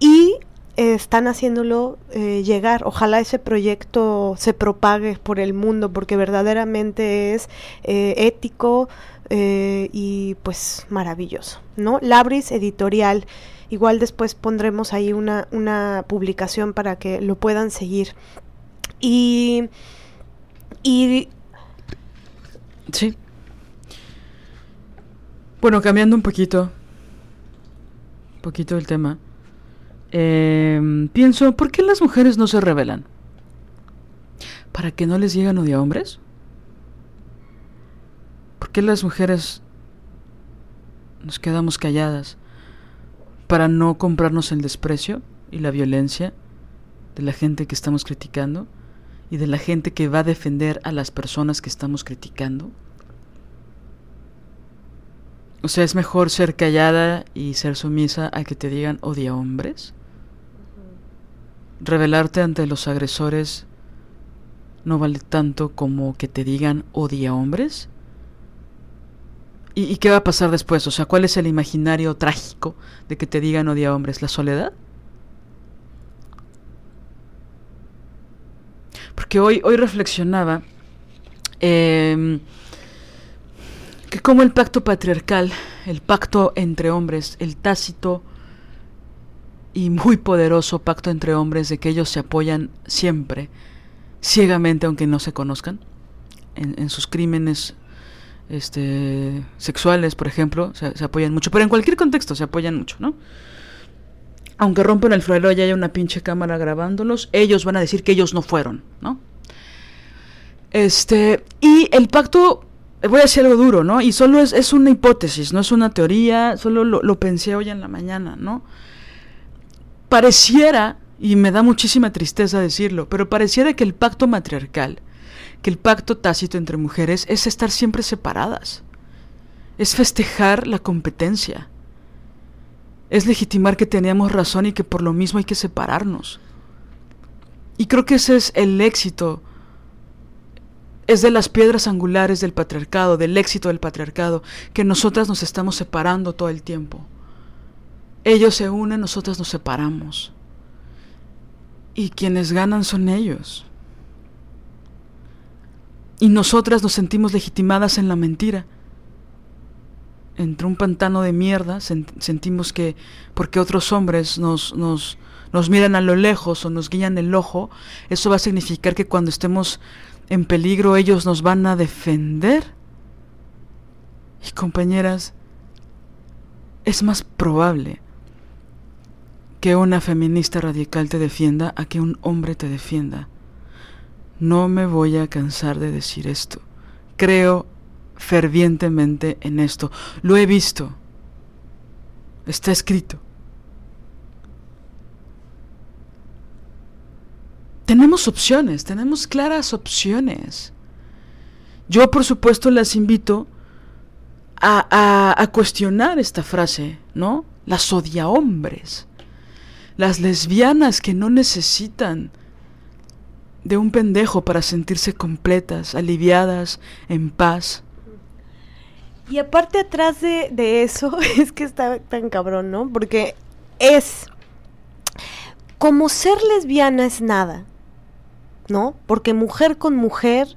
y están haciéndolo eh, llegar. Ojalá ese proyecto se propague por el mundo porque verdaderamente es eh, ético eh, y pues maravilloso. ¿no? Labris Editorial. Igual después pondremos ahí una, una publicación para que lo puedan seguir. Y, y... Sí. Bueno, cambiando un poquito. Un poquito el tema. Eh, pienso, ¿por qué las mujeres no se rebelan? ¿Para que no les lleguen odio a hombres? ¿Por qué las mujeres nos quedamos calladas para no comprarnos el desprecio y la violencia de la gente que estamos criticando y de la gente que va a defender a las personas que estamos criticando? O sea, es mejor ser callada y ser sumisa a que te digan odia hombres revelarte ante los agresores no vale tanto como que te digan odia hombres? ¿Y, qué va a pasar después? O sea, ¿cuál es el imaginario trágico de que te digan odia hombres? ¿La soledad? Porque hoy, hoy reflexionaba em, que como el pacto patriarcal, el pacto entre hombres, el tácito y muy poderoso pacto entre hombres de que ellos se apoyan siempre, ciegamente aunque no se conozcan, en, sus crímenes este, sexuales, por ejemplo, se, apoyan mucho, pero en cualquier contexto se apoyan mucho, ¿no? Aunque rompen el florero y haya una pinche cámara grabándolos, ellos van a decir que ellos no fueron, ¿no? Este, y el pacto, voy a decir algo duro, ¿no? Y solo es, es una hipótesis, no es una teoría, solo lo, lo pensé hoy en la mañana, ¿no? Pareciera, y me da muchísima tristeza decirlo, pero pareciera que el pacto matriarcal, que el pacto tácito entre mujeres es estar siempre separadas, es festejar la competencia, es legitimar que teníamos razón y que por lo mismo hay que separarnos. Y creo que ese es el éxito, es de las piedras angulares del patriarcado, del éxito del patriarcado, que nosotras nos estamos separando todo el tiempo. Ellos se unen, nosotros nos separamos. Y quienes ganan son ellos. Y nosotras nos sentimos legitimadas en la mentira. Entre un pantano de mierda sentimos que porque otros hombres nos, nos, nos miran a lo lejos o nos guían el ojo, eso va a significar que cuando estemos en peligro ellos nos van a defender. Y compañeras, es más probable que una feminista radical te defienda a que un hombre te defienda. No me voy a cansar de decir esto. Creo fervientemente en esto. Lo he visto. Está escrito. Tenemos opciones, tenemos claras opciones. Yo por supuesto las invito a, a, cuestionar esta frase, ¿no? Las odia hombres. Las lesbianas que no necesitan de un pendejo para sentirse completas, aliviadas, en paz. Y aparte atrás de, de eso, es que está tan cabrón, ¿no? Porque es como ser lesbiana es nada, ¿no? Porque mujer con mujer,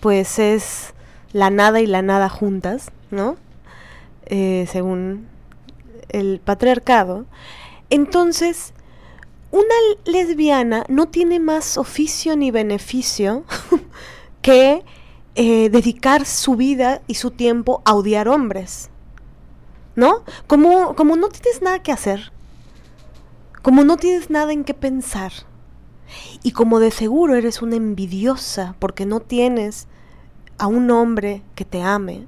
pues es la nada y la nada juntas, ¿no? Eh, según el patriarcado. Entonces, una lesbiana no tiene más oficio ni beneficio que eh, dedicar su vida y su tiempo a odiar hombres. ¿No? Como, como no tienes nada que hacer, como no tienes nada en qué pensar, y como de seguro eres una envidiosa porque no tienes a un hombre que te ame,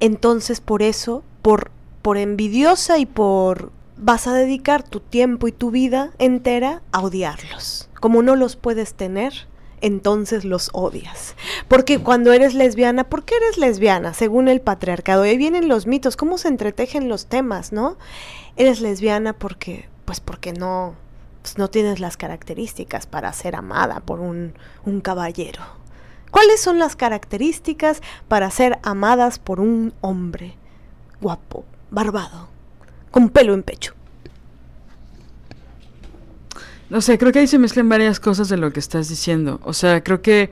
entonces por eso, por, por envidiosa y por vas a dedicar tu tiempo y tu vida entera a odiarlos. Como no los puedes tener, entonces los odias. Porque cuando eres lesbiana, ¿por qué eres lesbiana? Según el patriarcado. Y ahí vienen los mitos, cómo se entretejen los temas, ¿no? Eres lesbiana porque, pues porque no, pues no tienes las características para ser amada por un, un caballero. ¿Cuáles son las características para ser amadas por un hombre guapo, barbado? Con pelo en pecho. No sé, creo que ahí se mezclan varias cosas de lo que estás diciendo. O sea, creo que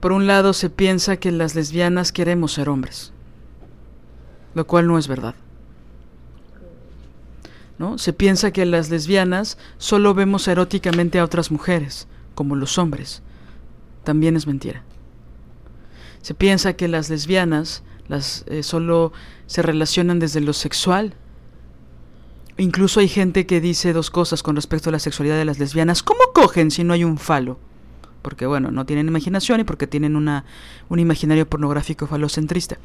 por un lado se piensa que las lesbianas queremos ser hombres, lo cual no es verdad. ¿No? Se piensa que las lesbianas solo vemos eróticamente a otras mujeres, como los hombres. También es mentira. Se piensa que las lesbianas las eh, solo se relacionan desde lo sexual Incluso hay gente que dice dos cosas con respecto a la sexualidad de las lesbianas. ¿Cómo cogen si no hay un falo? Porque, bueno, no tienen imaginación y porque tienen una, un imaginario pornográfico falocentrista.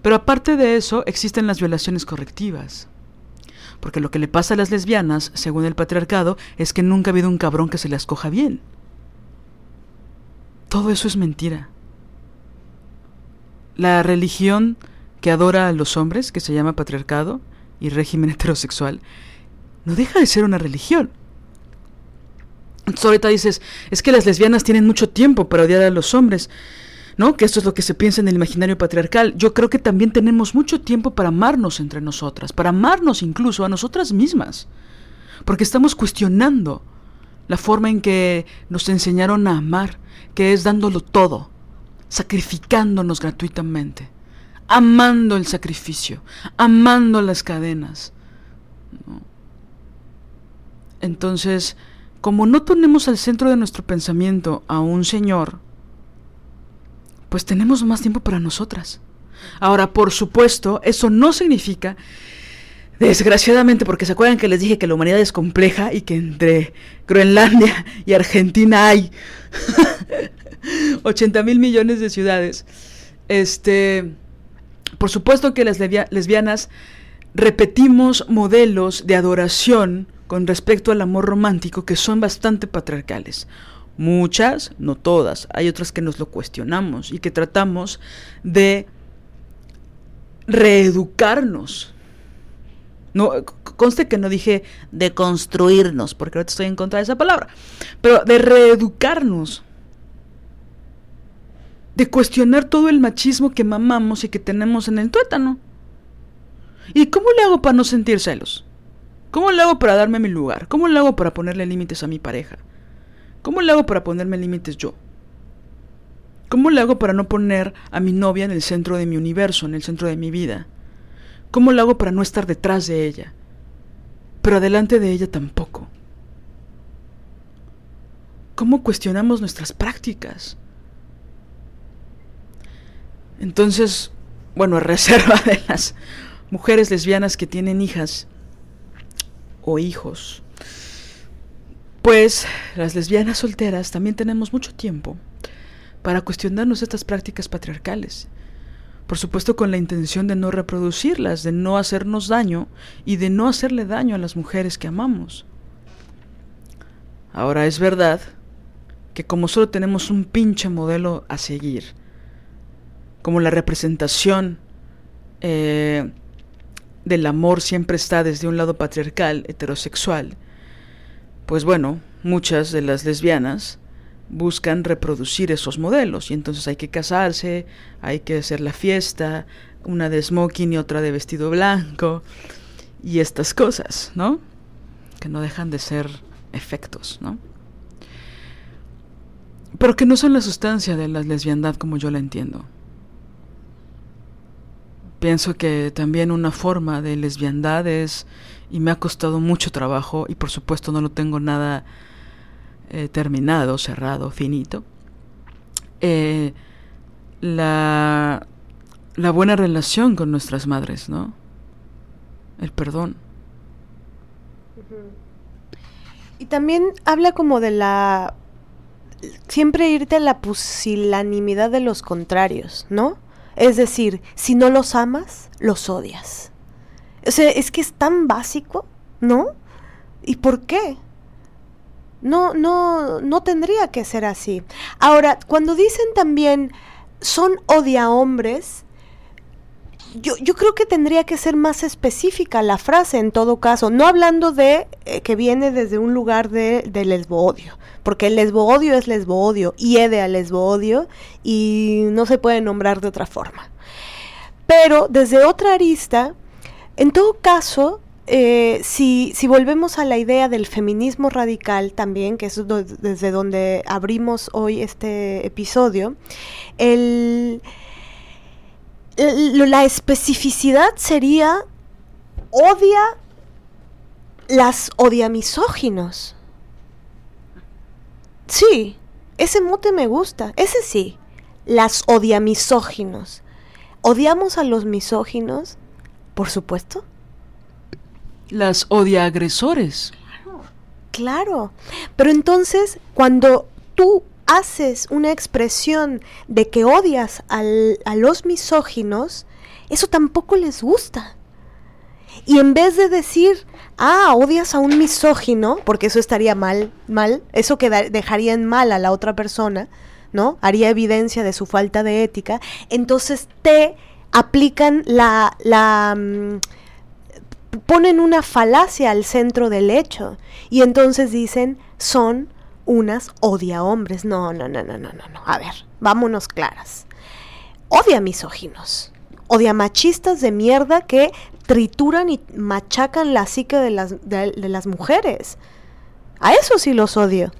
Pero aparte de eso, existen las violaciones correctivas. Porque lo que le pasa a las lesbianas, según el patriarcado, es que nunca ha habido un cabrón que se las coja bien. Todo eso es mentira. La religión que adora a los hombres, que se llama patriarcado, y régimen heterosexual, no deja de ser una religión. Entonces ahorita dices, es que las lesbianas tienen mucho tiempo para odiar a los hombres, ¿no? Que esto es lo que se piensa en el imaginario patriarcal. Yo creo que también tenemos mucho tiempo para amarnos entre nosotras, para amarnos incluso a nosotras mismas, porque estamos cuestionando la forma en que nos enseñaron a amar, que es dándolo todo, sacrificándonos gratuitamente amando el sacrificio, amando las cadenas. Entonces, como no ponemos al centro de nuestro pensamiento a un Señor, pues tenemos más tiempo para nosotras. Ahora, por supuesto, eso no significa, desgraciadamente, porque se acuerdan que les dije que la humanidad es compleja y que entre Groenlandia y Argentina hay 80 mil millones de ciudades. Este por supuesto que las lesbianas repetimos modelos de adoración con respecto al amor romántico que son bastante patriarcales. Muchas, no todas, hay otras que nos lo cuestionamos y que tratamos de reeducarnos. No, conste que no dije de construirnos, porque ahorita estoy en contra de esa palabra, pero de reeducarnos de cuestionar todo el machismo que mamamos y que tenemos en el tuétano. ¿Y cómo le hago para no sentir celos? ¿Cómo le hago para darme mi lugar? ¿Cómo le hago para ponerle límites a mi pareja? ¿Cómo le hago para ponerme límites yo? ¿Cómo le hago para no poner a mi novia en el centro de mi universo, en el centro de mi vida? ¿Cómo le hago para no estar detrás de ella? Pero adelante de ella tampoco. ¿Cómo cuestionamos nuestras prácticas? Entonces, bueno, a reserva de las mujeres lesbianas que tienen hijas o hijos, pues las lesbianas solteras también tenemos mucho tiempo para cuestionarnos estas prácticas patriarcales. Por supuesto con la intención de no reproducirlas, de no hacernos daño y de no hacerle daño a las mujeres que amamos. Ahora es verdad que como solo tenemos un pinche modelo a seguir, como la representación eh, del amor siempre está desde un lado patriarcal, heterosexual, pues bueno, muchas de las lesbianas buscan reproducir esos modelos y entonces hay que casarse, hay que hacer la fiesta, una de smoking y otra de vestido blanco y estas cosas, ¿no? Que no dejan de ser efectos, ¿no? Pero que no son la sustancia de la lesbiandad como yo la entiendo. Pienso que también una forma de lesbiandad es, y me ha costado mucho trabajo, y por supuesto no lo tengo nada eh, terminado, cerrado, finito, eh, la, la buena relación con nuestras madres, ¿no? El perdón. Y también habla como de la... Siempre irte a la pusilanimidad de los contrarios, ¿no? Es decir, si no los amas, los odias. O sea, es que es tan básico, ¿no? ¿Y por qué? No, no, no tendría que ser así. Ahora, cuando dicen también son odia hombres, yo, yo, creo que tendría que ser más específica la frase en todo caso, no hablando de eh, que viene desde un lugar de, de lesbo-odio, porque el lesbo-odio es lesbo-odio, hiede al lesbo-odio y no se puede nombrar de otra forma. Pero desde otra arista, en todo caso, eh, si, si, volvemos a la idea del feminismo radical también, que es desde donde abrimos hoy este episodio, el, la especificidad sería odia las odia misóginos. Sí, ese mote me gusta, ese sí, las odia misóginos. ¿Odiamos a los misóginos? Por supuesto las odia agresores. Claro, claro. Pero entonces, cuando tú haces una expresión de que odias a los misóginos, eso tampoco les gusta. Y en vez de decir, ah, odias a un misógino, porque eso estaría mal, mal, eso que dejaría en mal a la otra persona, ¿no? Haría evidencia de su falta de ética, entonces te aplican la, la, mm, ponen una falacia al centro del hecho y entonces dicen son unas odia hombres. No, no, no, no, no, no, no. A ver, vámonos claras. Odia misóginos, odia machistas de mierda que trituran y machacan la psique de las, de, de las mujeres. A eso sí los odio.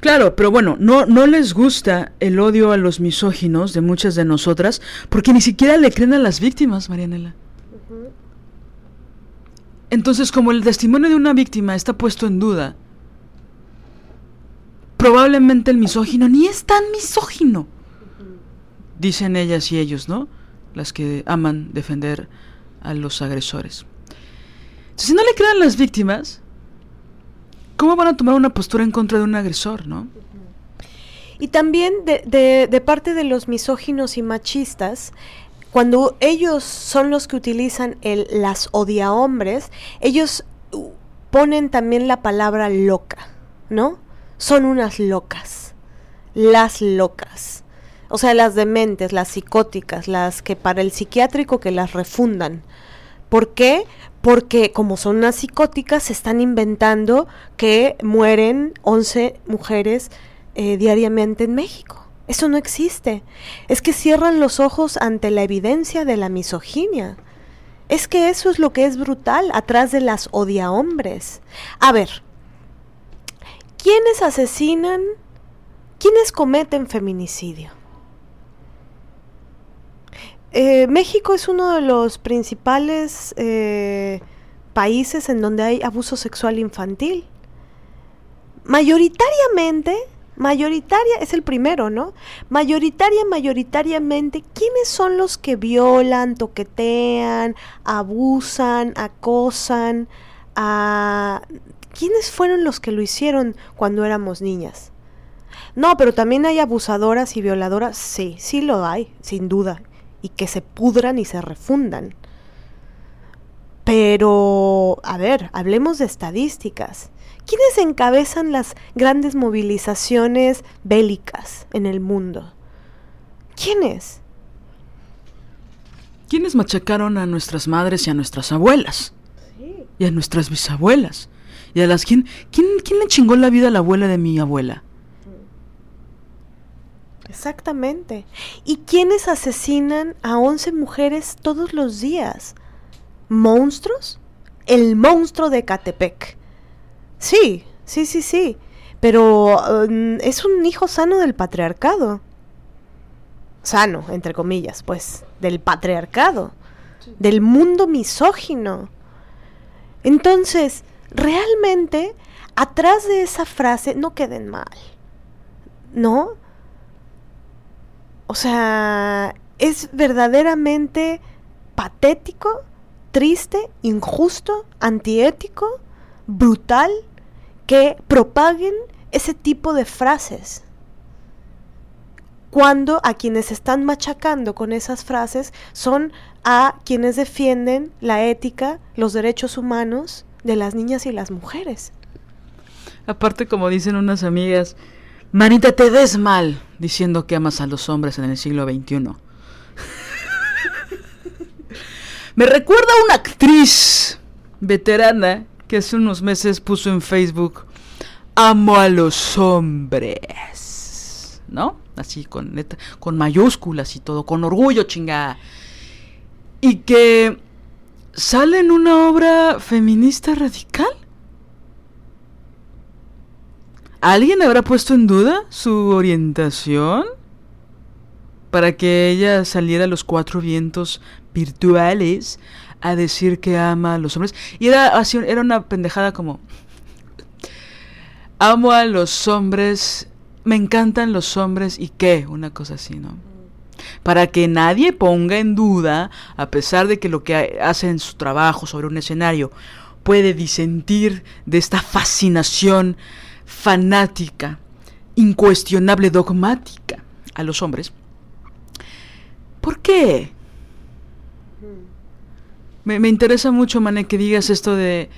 Claro, pero bueno, no, no les gusta el odio a los misóginos de muchas de nosotras porque ni siquiera le creen a las víctimas, Marianela. Entonces, como el testimonio de una víctima está puesto en duda, probablemente el misógino ni es tan misógino. Dicen ellas y ellos, ¿no? Las que aman defender a los agresores. si no le crean las víctimas, ¿cómo van a tomar una postura en contra de un agresor, no? Y también de, de, de parte de los misóginos y machistas, cuando ellos son los que utilizan el las odia hombres, ellos ponen también la palabra loca, ¿no? Son unas locas. Las locas. O sea, las dementes, las psicóticas, las que para el psiquiátrico que las refundan. ¿Por qué? Porque como son unas psicóticas, se están inventando que mueren 11 mujeres eh, diariamente en México. Eso no existe. Es que cierran los ojos ante la evidencia de la misoginia. Es que eso es lo que es brutal atrás de las odia hombres. A ver, ¿quiénes asesinan? ¿Quiénes cometen feminicidio? Eh, México es uno de los principales eh, países en donde hay abuso sexual infantil. Mayoritariamente mayoritaria, es el primero, ¿no? Mayoritaria, mayoritariamente, ¿quiénes son los que violan, toquetean, abusan, acosan? A... ¿Quiénes fueron los que lo hicieron cuando éramos niñas? No, pero también hay abusadoras y violadoras, sí, sí lo hay, sin duda, y que se pudran y se refundan. Pero, a ver, hablemos de estadísticas. ¿Quiénes encabezan las grandes movilizaciones bélicas en el mundo? ¿Quiénes? ¿Quiénes machacaron a nuestras madres y a nuestras abuelas? Y a nuestras bisabuelas. Y a las... ¿quién, quién, ¿Quién le chingó la vida a la abuela de mi abuela? Exactamente. ¿Y quiénes asesinan a 11 mujeres todos los días? ¿Monstruos? El monstruo de Catepec. Sí, sí, sí, sí. Pero um, es un hijo sano del patriarcado. Sano, entre comillas, pues, del patriarcado. Del mundo misógino. Entonces, realmente, atrás de esa frase, no queden mal. ¿No? O sea, es verdaderamente patético, triste, injusto, antiético, brutal que propaguen ese tipo de frases. Cuando a quienes están machacando con esas frases son a quienes defienden la ética, los derechos humanos de las niñas y las mujeres. Aparte, como dicen unas amigas, Manita, te des mal diciendo que amas a los hombres en el siglo XXI. Me recuerda a una actriz veterana que hace unos meses puso en Facebook, amo a los hombres. ¿No? Así con, con mayúsculas y todo, con orgullo, chingada. Y que sale en una obra feminista radical. ¿Alguien habrá puesto en duda su orientación? Para que ella saliera a los cuatro vientos virtuales a decir que ama a los hombres. Y era, así, era una pendejada como... Amo a los hombres, me encantan los hombres y qué, una cosa así, ¿no? Para que nadie ponga en duda, a pesar de que lo que hace en su trabajo sobre un escenario puede disentir de esta fascinación fanática, incuestionable, dogmática a los hombres. ¿Por qué? Me, me, interesa mucho, Mané, que digas esto de...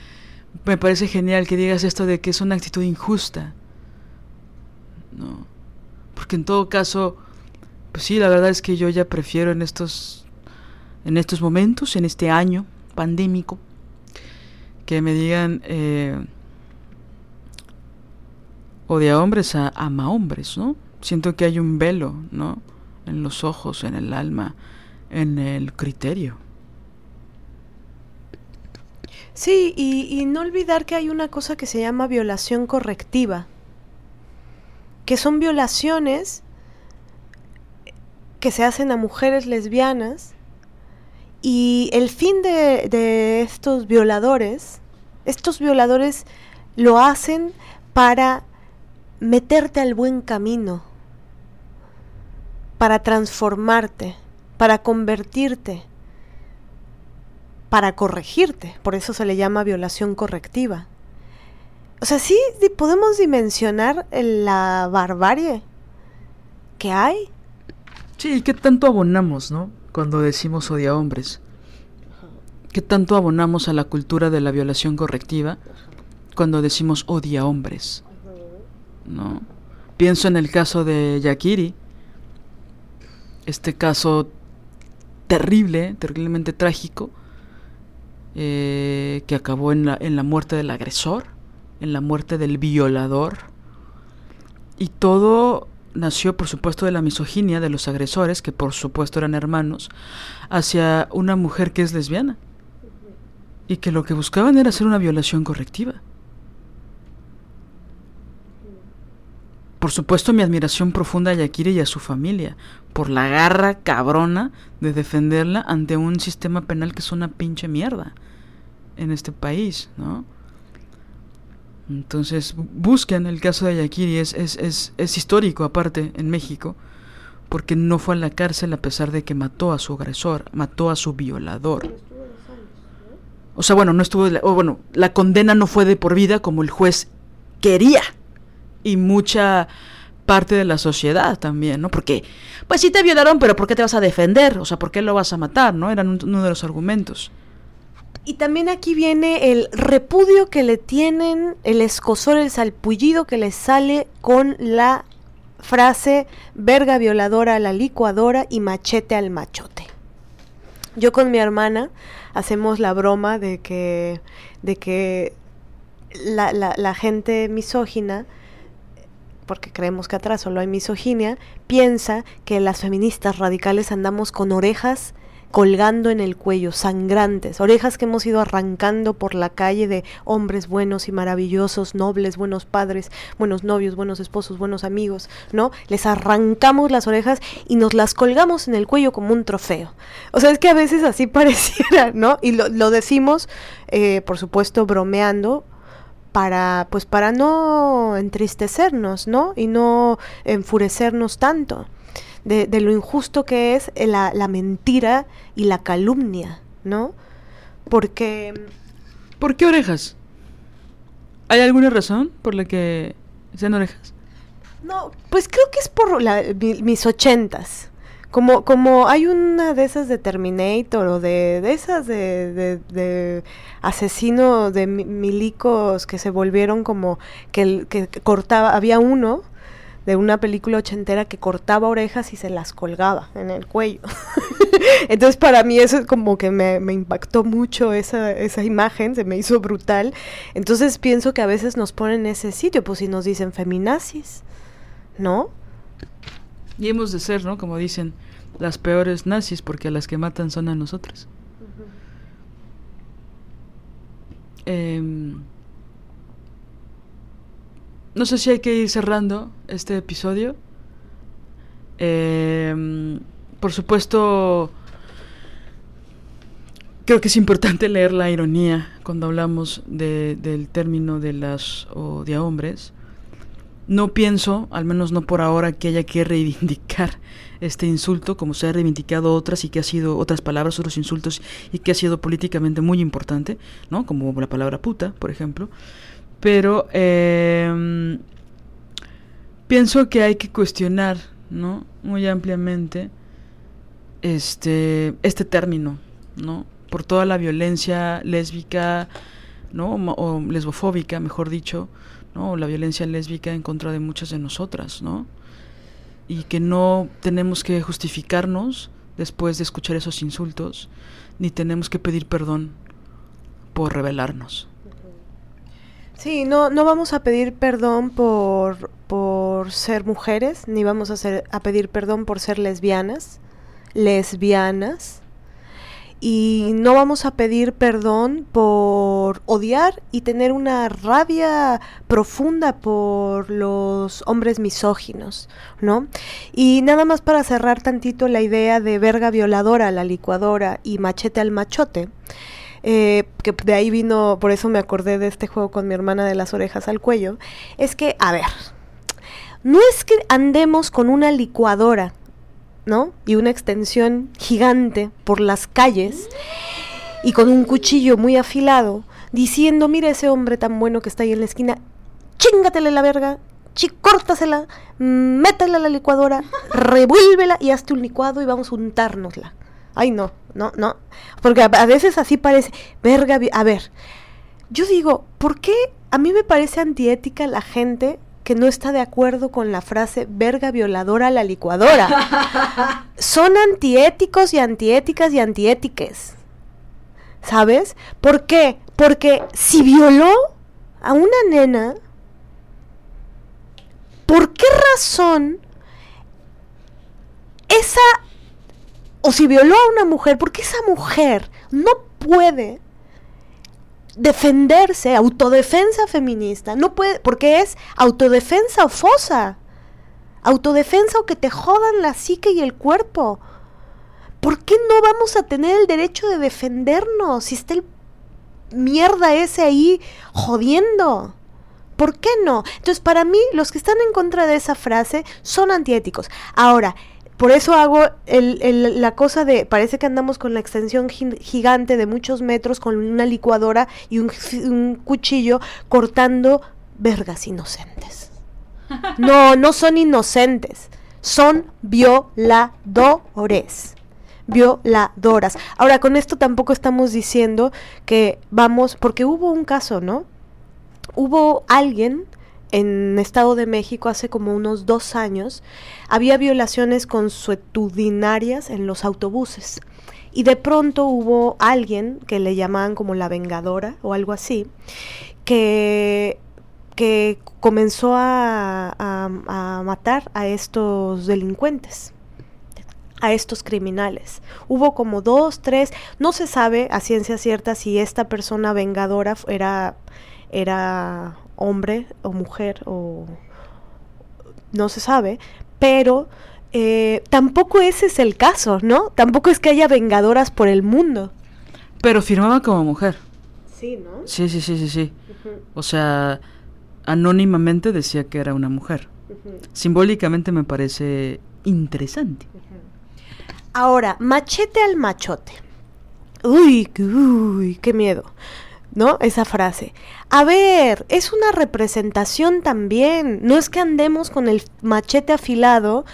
Me parece genial que digas esto de que es una actitud injusta. No. Porque en todo caso, sí, la verdad es que yo ya prefiero en estos, en estos momentos, en este año pandémico, que me digan... Eh, odia hombres a ama hombres, ¿no? Siento que hay un velo, ¿no? En los ojos, en el alma, en el criterio. Sí, y, y, no olvidar que hay una cosa que se llama violación correctiva, que son violaciones que se hacen a mujeres lesbianas y el fin de, de estos violadores, estos violadores lo hacen para meterte al buen camino, para transformarte, para convertirte, para corregirte. Por eso se le llama violación correctiva. O sea, sí podemos dimensionar la barbarie que hay. Sí, ¿qué tanto abonamos, no? Cuando decimos odia hombres. ¿Qué tanto abonamos a la cultura de la violación correctiva cuando decimos odia hombres? ¿no? Pienso en el caso de Yakiri, este caso terrible, terriblemente trágico, eh, que acabó en la, en la muerte del agresor, en la muerte del violador, y todo nació, por supuesto, de la misoginia de los agresores, que por supuesto eran hermanos, hacia una mujer que es lesbiana, y que lo que buscaban era hacer una violación correctiva. Por supuesto, mi admiración profunda a Yakire y a su familia, por la garra cabrona de defenderla ante un sistema penal que es una pinche mierda en este país, ¿no? Entonces, busquen el caso de Yakiri, es, es, es, histórico aparte en México, porque no fue a la cárcel a pesar de que mató a su agresor, mató a su violador. O sea, bueno, no estuvo, o bueno, la condena no fue de por vida como el juez quería y mucha parte de la sociedad también, ¿no? Porque, pues sí te violaron, pero ¿por qué te vas a defender? O sea, ¿por qué lo vas a matar? ¿No? Eran uno de los argumentos. Y también aquí viene el repudio que le tienen, el escosor, el salpullido que le sale con la frase verga violadora a la licuadora y machete al machote. Yo con mi hermana hacemos la broma de que, de que la, la, la gente misógina porque creemos que atrás solo hay misoginia, piensa que las feministas radicales andamos con orejas colgando en el cuello, sangrantes, orejas que hemos ido arrancando por la calle de hombres buenos y maravillosos, nobles, buenos padres, buenos novios, buenos esposos, buenos amigos, ¿no? Les arrancamos las orejas y nos las colgamos en el cuello como un trofeo. O sea, es que a veces así pareciera, ¿no? Y lo, lo decimos, eh, por supuesto, bromeando, para pues para no entristecernos, ¿no? Y no enfurecernos tanto de, de lo injusto que es la, la, mentira y la calumnia, ¿no? Porque... ¿Por qué orejas? ¿Hay alguna razón por la que sean orejas? No, pues creo que es por la, mis ochentas. Como, como hay una de esas de Terminator o de, de esas de, de, de asesino de milicos que se volvieron como que, que cortaba, había uno de una película ochentera que cortaba orejas y se las colgaba en el cuello. Entonces para mí eso como que me, me, impactó mucho esa, esa imagen, se me hizo brutal. Entonces pienso que a veces nos ponen en ese sitio, pues si nos dicen feminazis, ¿no? Y hemos de ser, ¿no? Como dicen, las peores nazis porque a las que matan son a nosotras. Uh -huh. eh, no sé si hay que ir cerrando este episodio. Eh, por supuesto, creo que es importante leer la ironía cuando hablamos de, del término de las o de hombres. No pienso, al menos no por ahora, que haya que reivindicar este insulto, como se ha reivindicado otras y que ha sido otras palabras, otros insultos y que ha sido políticamente muy importante, ¿no? Como la palabra puta, por ejemplo. Pero eh, pienso que hay que cuestionar, ¿no? Muy ampliamente este este término, ¿no? Por toda la violencia lésbica, ¿no? O lesbofóbica, mejor dicho, ¿no? La violencia lésbica en contra de muchas de nosotras, ¿no? Y que no tenemos que justificarnos después de escuchar esos insultos, ni tenemos que pedir perdón por rebelarnos. Sí, no, no vamos a pedir perdón por, por ser mujeres, ni vamos a, ser, a pedir perdón por ser lesbianas, lesbianas, y no vamos a pedir perdón por odiar y tener una rabia profunda por los hombres misóginos, ¿no? Y nada más para cerrar tantito la idea de verga violadora a la licuadora y machete al machote. Eh, que de ahí vino, por eso me acordé de este juego con mi hermana de las orejas al cuello, es que, a ver, no es que andemos con una licuadora, ¿no? Y una extensión gigante por las calles y con un cuchillo muy afilado, diciendo, mira ese hombre tan bueno que está ahí en la esquina, chingatele la verga, chi, córtasela, métela a la licuadora, revuélvela y hazte un licuado y vamos a untárnosla. Ay, no, no, no. Porque a, veces así parece, verga, a ver, yo digo, ¿por qué a mí me parece antiética la gente que no está de acuerdo con la frase verga violadora a la licuadora? Son antiéticos y antiéticas y antiétiques. ¿Sabes? ¿Por qué? Porque si violó a una nena, ¿por qué razón esa o si violó a una mujer, porque esa mujer no puede defenderse, autodefensa feminista, no puede, porque es autodefensa o fosa, autodefensa o que te jodan la psique y el cuerpo. ¿Por qué no vamos a tener el derecho de defendernos si está el mierda ese ahí jodiendo? ¿Por qué no? Entonces, para mí, los que están en contra de esa frase son antiéticos. Ahora, por eso hago el, el, la cosa de, parece que andamos con la extensión gigante de muchos metros con una licuadora y un, un cuchillo cortando vergas inocentes. No, no son inocentes, son violadores. Violadoras. Ahora, con esto tampoco estamos diciendo que vamos, porque hubo un caso, ¿no? Hubo alguien en Estado de México hace como unos dos años, había violaciones consuetudinarias en los autobuses. Y de pronto hubo alguien que le llamaban como la vengadora o algo así, que, que comenzó a, a matar a estos delincuentes a estos criminales. Hubo como dos, tres, no se sabe a ciencia cierta si esta persona vengadora era, era hombre o mujer o no se sabe, pero eh, tampoco ese es el caso, ¿no? Tampoco es que haya vengadoras por el mundo. Pero firmaba como mujer. Sí, ¿no? Sí, sí, sí, sí, sí. O sea, anónimamente decía que era una mujer. Simbólicamente me parece interesante. Ahora, machete al machote. Uy, uy, qué miedo. ¿No? Esa frase. A ver, es una representación también. No es que andemos con el machete afilado,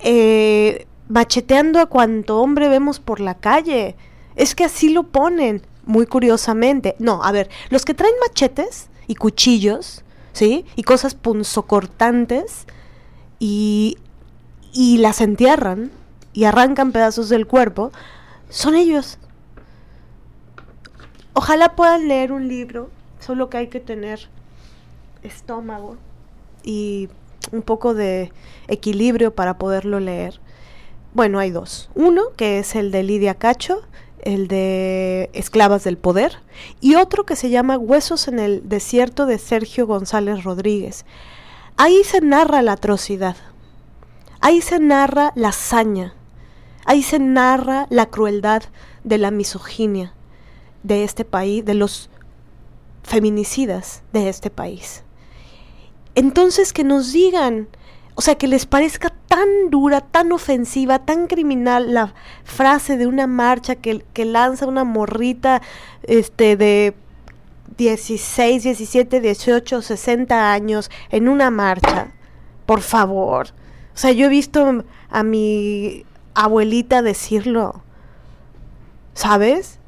eh, macheteando a cuanto hombre vemos por la calle. Es que así lo ponen, muy curiosamente. No, a ver, los que traen machetes y cuchillos, ¿sí? Y cosas punzocortantes y, y las entierran y arrancan pedazos del cuerpo, son ellos. Ojalá puedan leer un libro, solo que hay que tener estómago y un poco de equilibrio para poderlo leer. Bueno, hay dos. Uno, que es el de Lidia Cacho, el de Esclavas del Poder, y otro que se llama Huesos en el Desierto de Sergio González Rodríguez. Ahí se narra la atrocidad, ahí se narra la hazaña, ahí se narra la crueldad de la misoginia, de este país, de los feminicidas de este país. Entonces que nos digan, o sea, que les parezca tan dura, tan ofensiva, tan criminal la frase de una marcha que, que lanza una morrita este, de 16, 17, 18, 60 años en una marcha. Por favor. O sea, yo he visto a mi abuelita decirlo. ¿Sabes?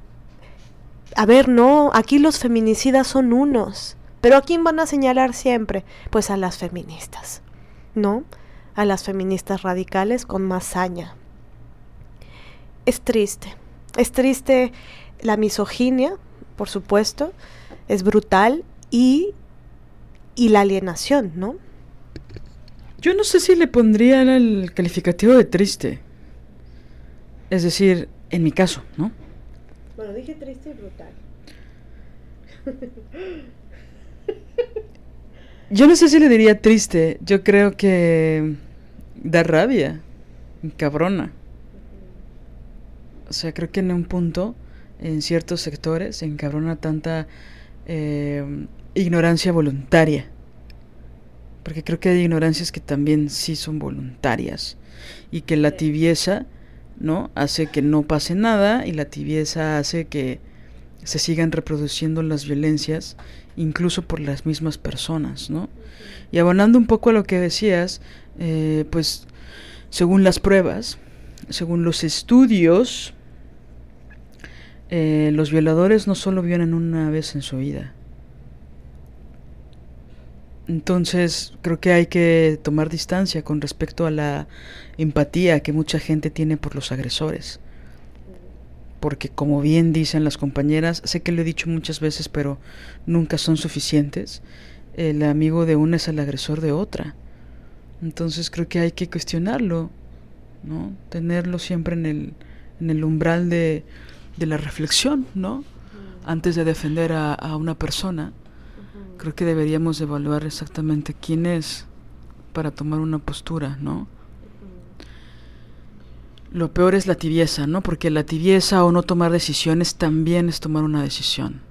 A ver, no, aquí los feminicidas son unos. Pero ¿a quién van a señalar siempre? Pues a las feministas, ¿no? A las feministas radicales con más saña. Es triste. Es triste la misoginia, por supuesto, es brutal y, y la alienación, ¿no? Yo no sé si le pondría el calificativo de triste. Es decir, en mi caso, ¿no? Bueno, dije triste y brutal. Yo no sé si le diría triste. Yo creo que da rabia, cabrona. O sea, creo que en un punto, en ciertos sectores, se encabrona tanta eh, ignorancia voluntaria. Porque creo que hay ignorancias que también sí son voluntarias. Y que la tibieza ¿no? Hace que no pase nada y la tibieza hace que se sigan reproduciendo las violencias incluso por las mismas personas, ¿no? Y abonando un poco a lo que decías, eh, pues según las pruebas, según los estudios, eh, los violadores no solo violan una vez en su vida. Entonces creo que hay que tomar distancia con respecto a la empatía que mucha gente tiene por los agresores. Porque como bien dicen las compañeras, sé que lo he dicho muchas veces, pero nunca son suficientes. El amigo de una es el agresor de otra. Entonces creo que hay que cuestionarlo, ¿no? Tenerlo siempre en el, en el umbral de, de la reflexión, ¿no? Antes de defender a, a una persona, creo que deberíamos evaluar exactamente quién es para tomar una postura, ¿no? Lo peor es la tibieza, ¿no? Porque la tibieza o no tomar decisiones también es tomar una decisión.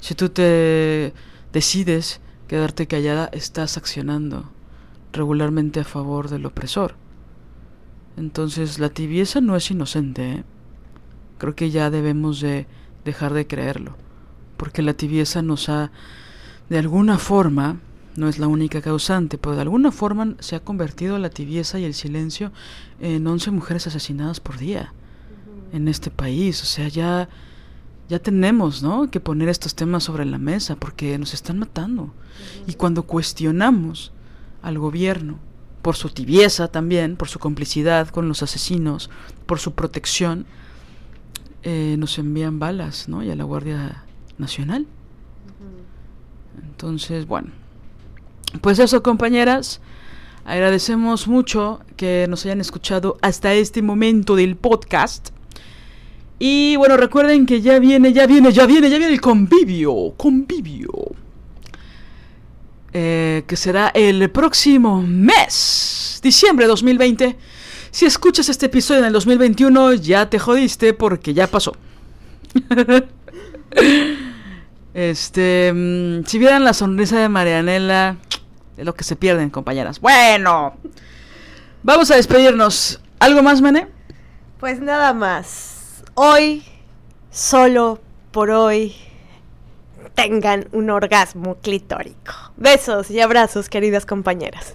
Si tú te decides quedarte callada, estás accionando regularmente a favor del opresor. Entonces la tibieza no es inocente, ¿eh? Creo que ya debemos de dejar de creerlo, porque la tibieza nos ha, de alguna forma, no es la única causante, pero de alguna forma se ha convertido la tibieza y el silencio en 11 mujeres asesinadas por día en este país. O sea, ya, ya tenemos, ¿no? Que poner estos temas sobre la mesa porque nos están matando. Y cuando cuestionamos al gobierno por su tibieza también, por su complicidad con los asesinos, por su protección, eh, nos envían balas, ¿no? Y a la Guardia Nacional. Entonces, bueno, pues eso, compañeras. Agradecemos mucho que nos hayan escuchado hasta este momento del podcast. Y bueno, recuerden que ya viene, ya viene, ya viene, ya viene el convivio. Convivio. Eh, que será el próximo mes, diciembre de 2020. Si escuchas este episodio en el 2021, ya te jodiste porque ya pasó. este, mm, si vieran la sonrisa de Marianela, de lo que se pierden, compañeras. Bueno, vamos a despedirnos. ¿Algo más, Mané? Pues nada más. Hoy, solo por hoy, tengan un orgasmo clitórico. Besos y abrazos, queridas compañeras.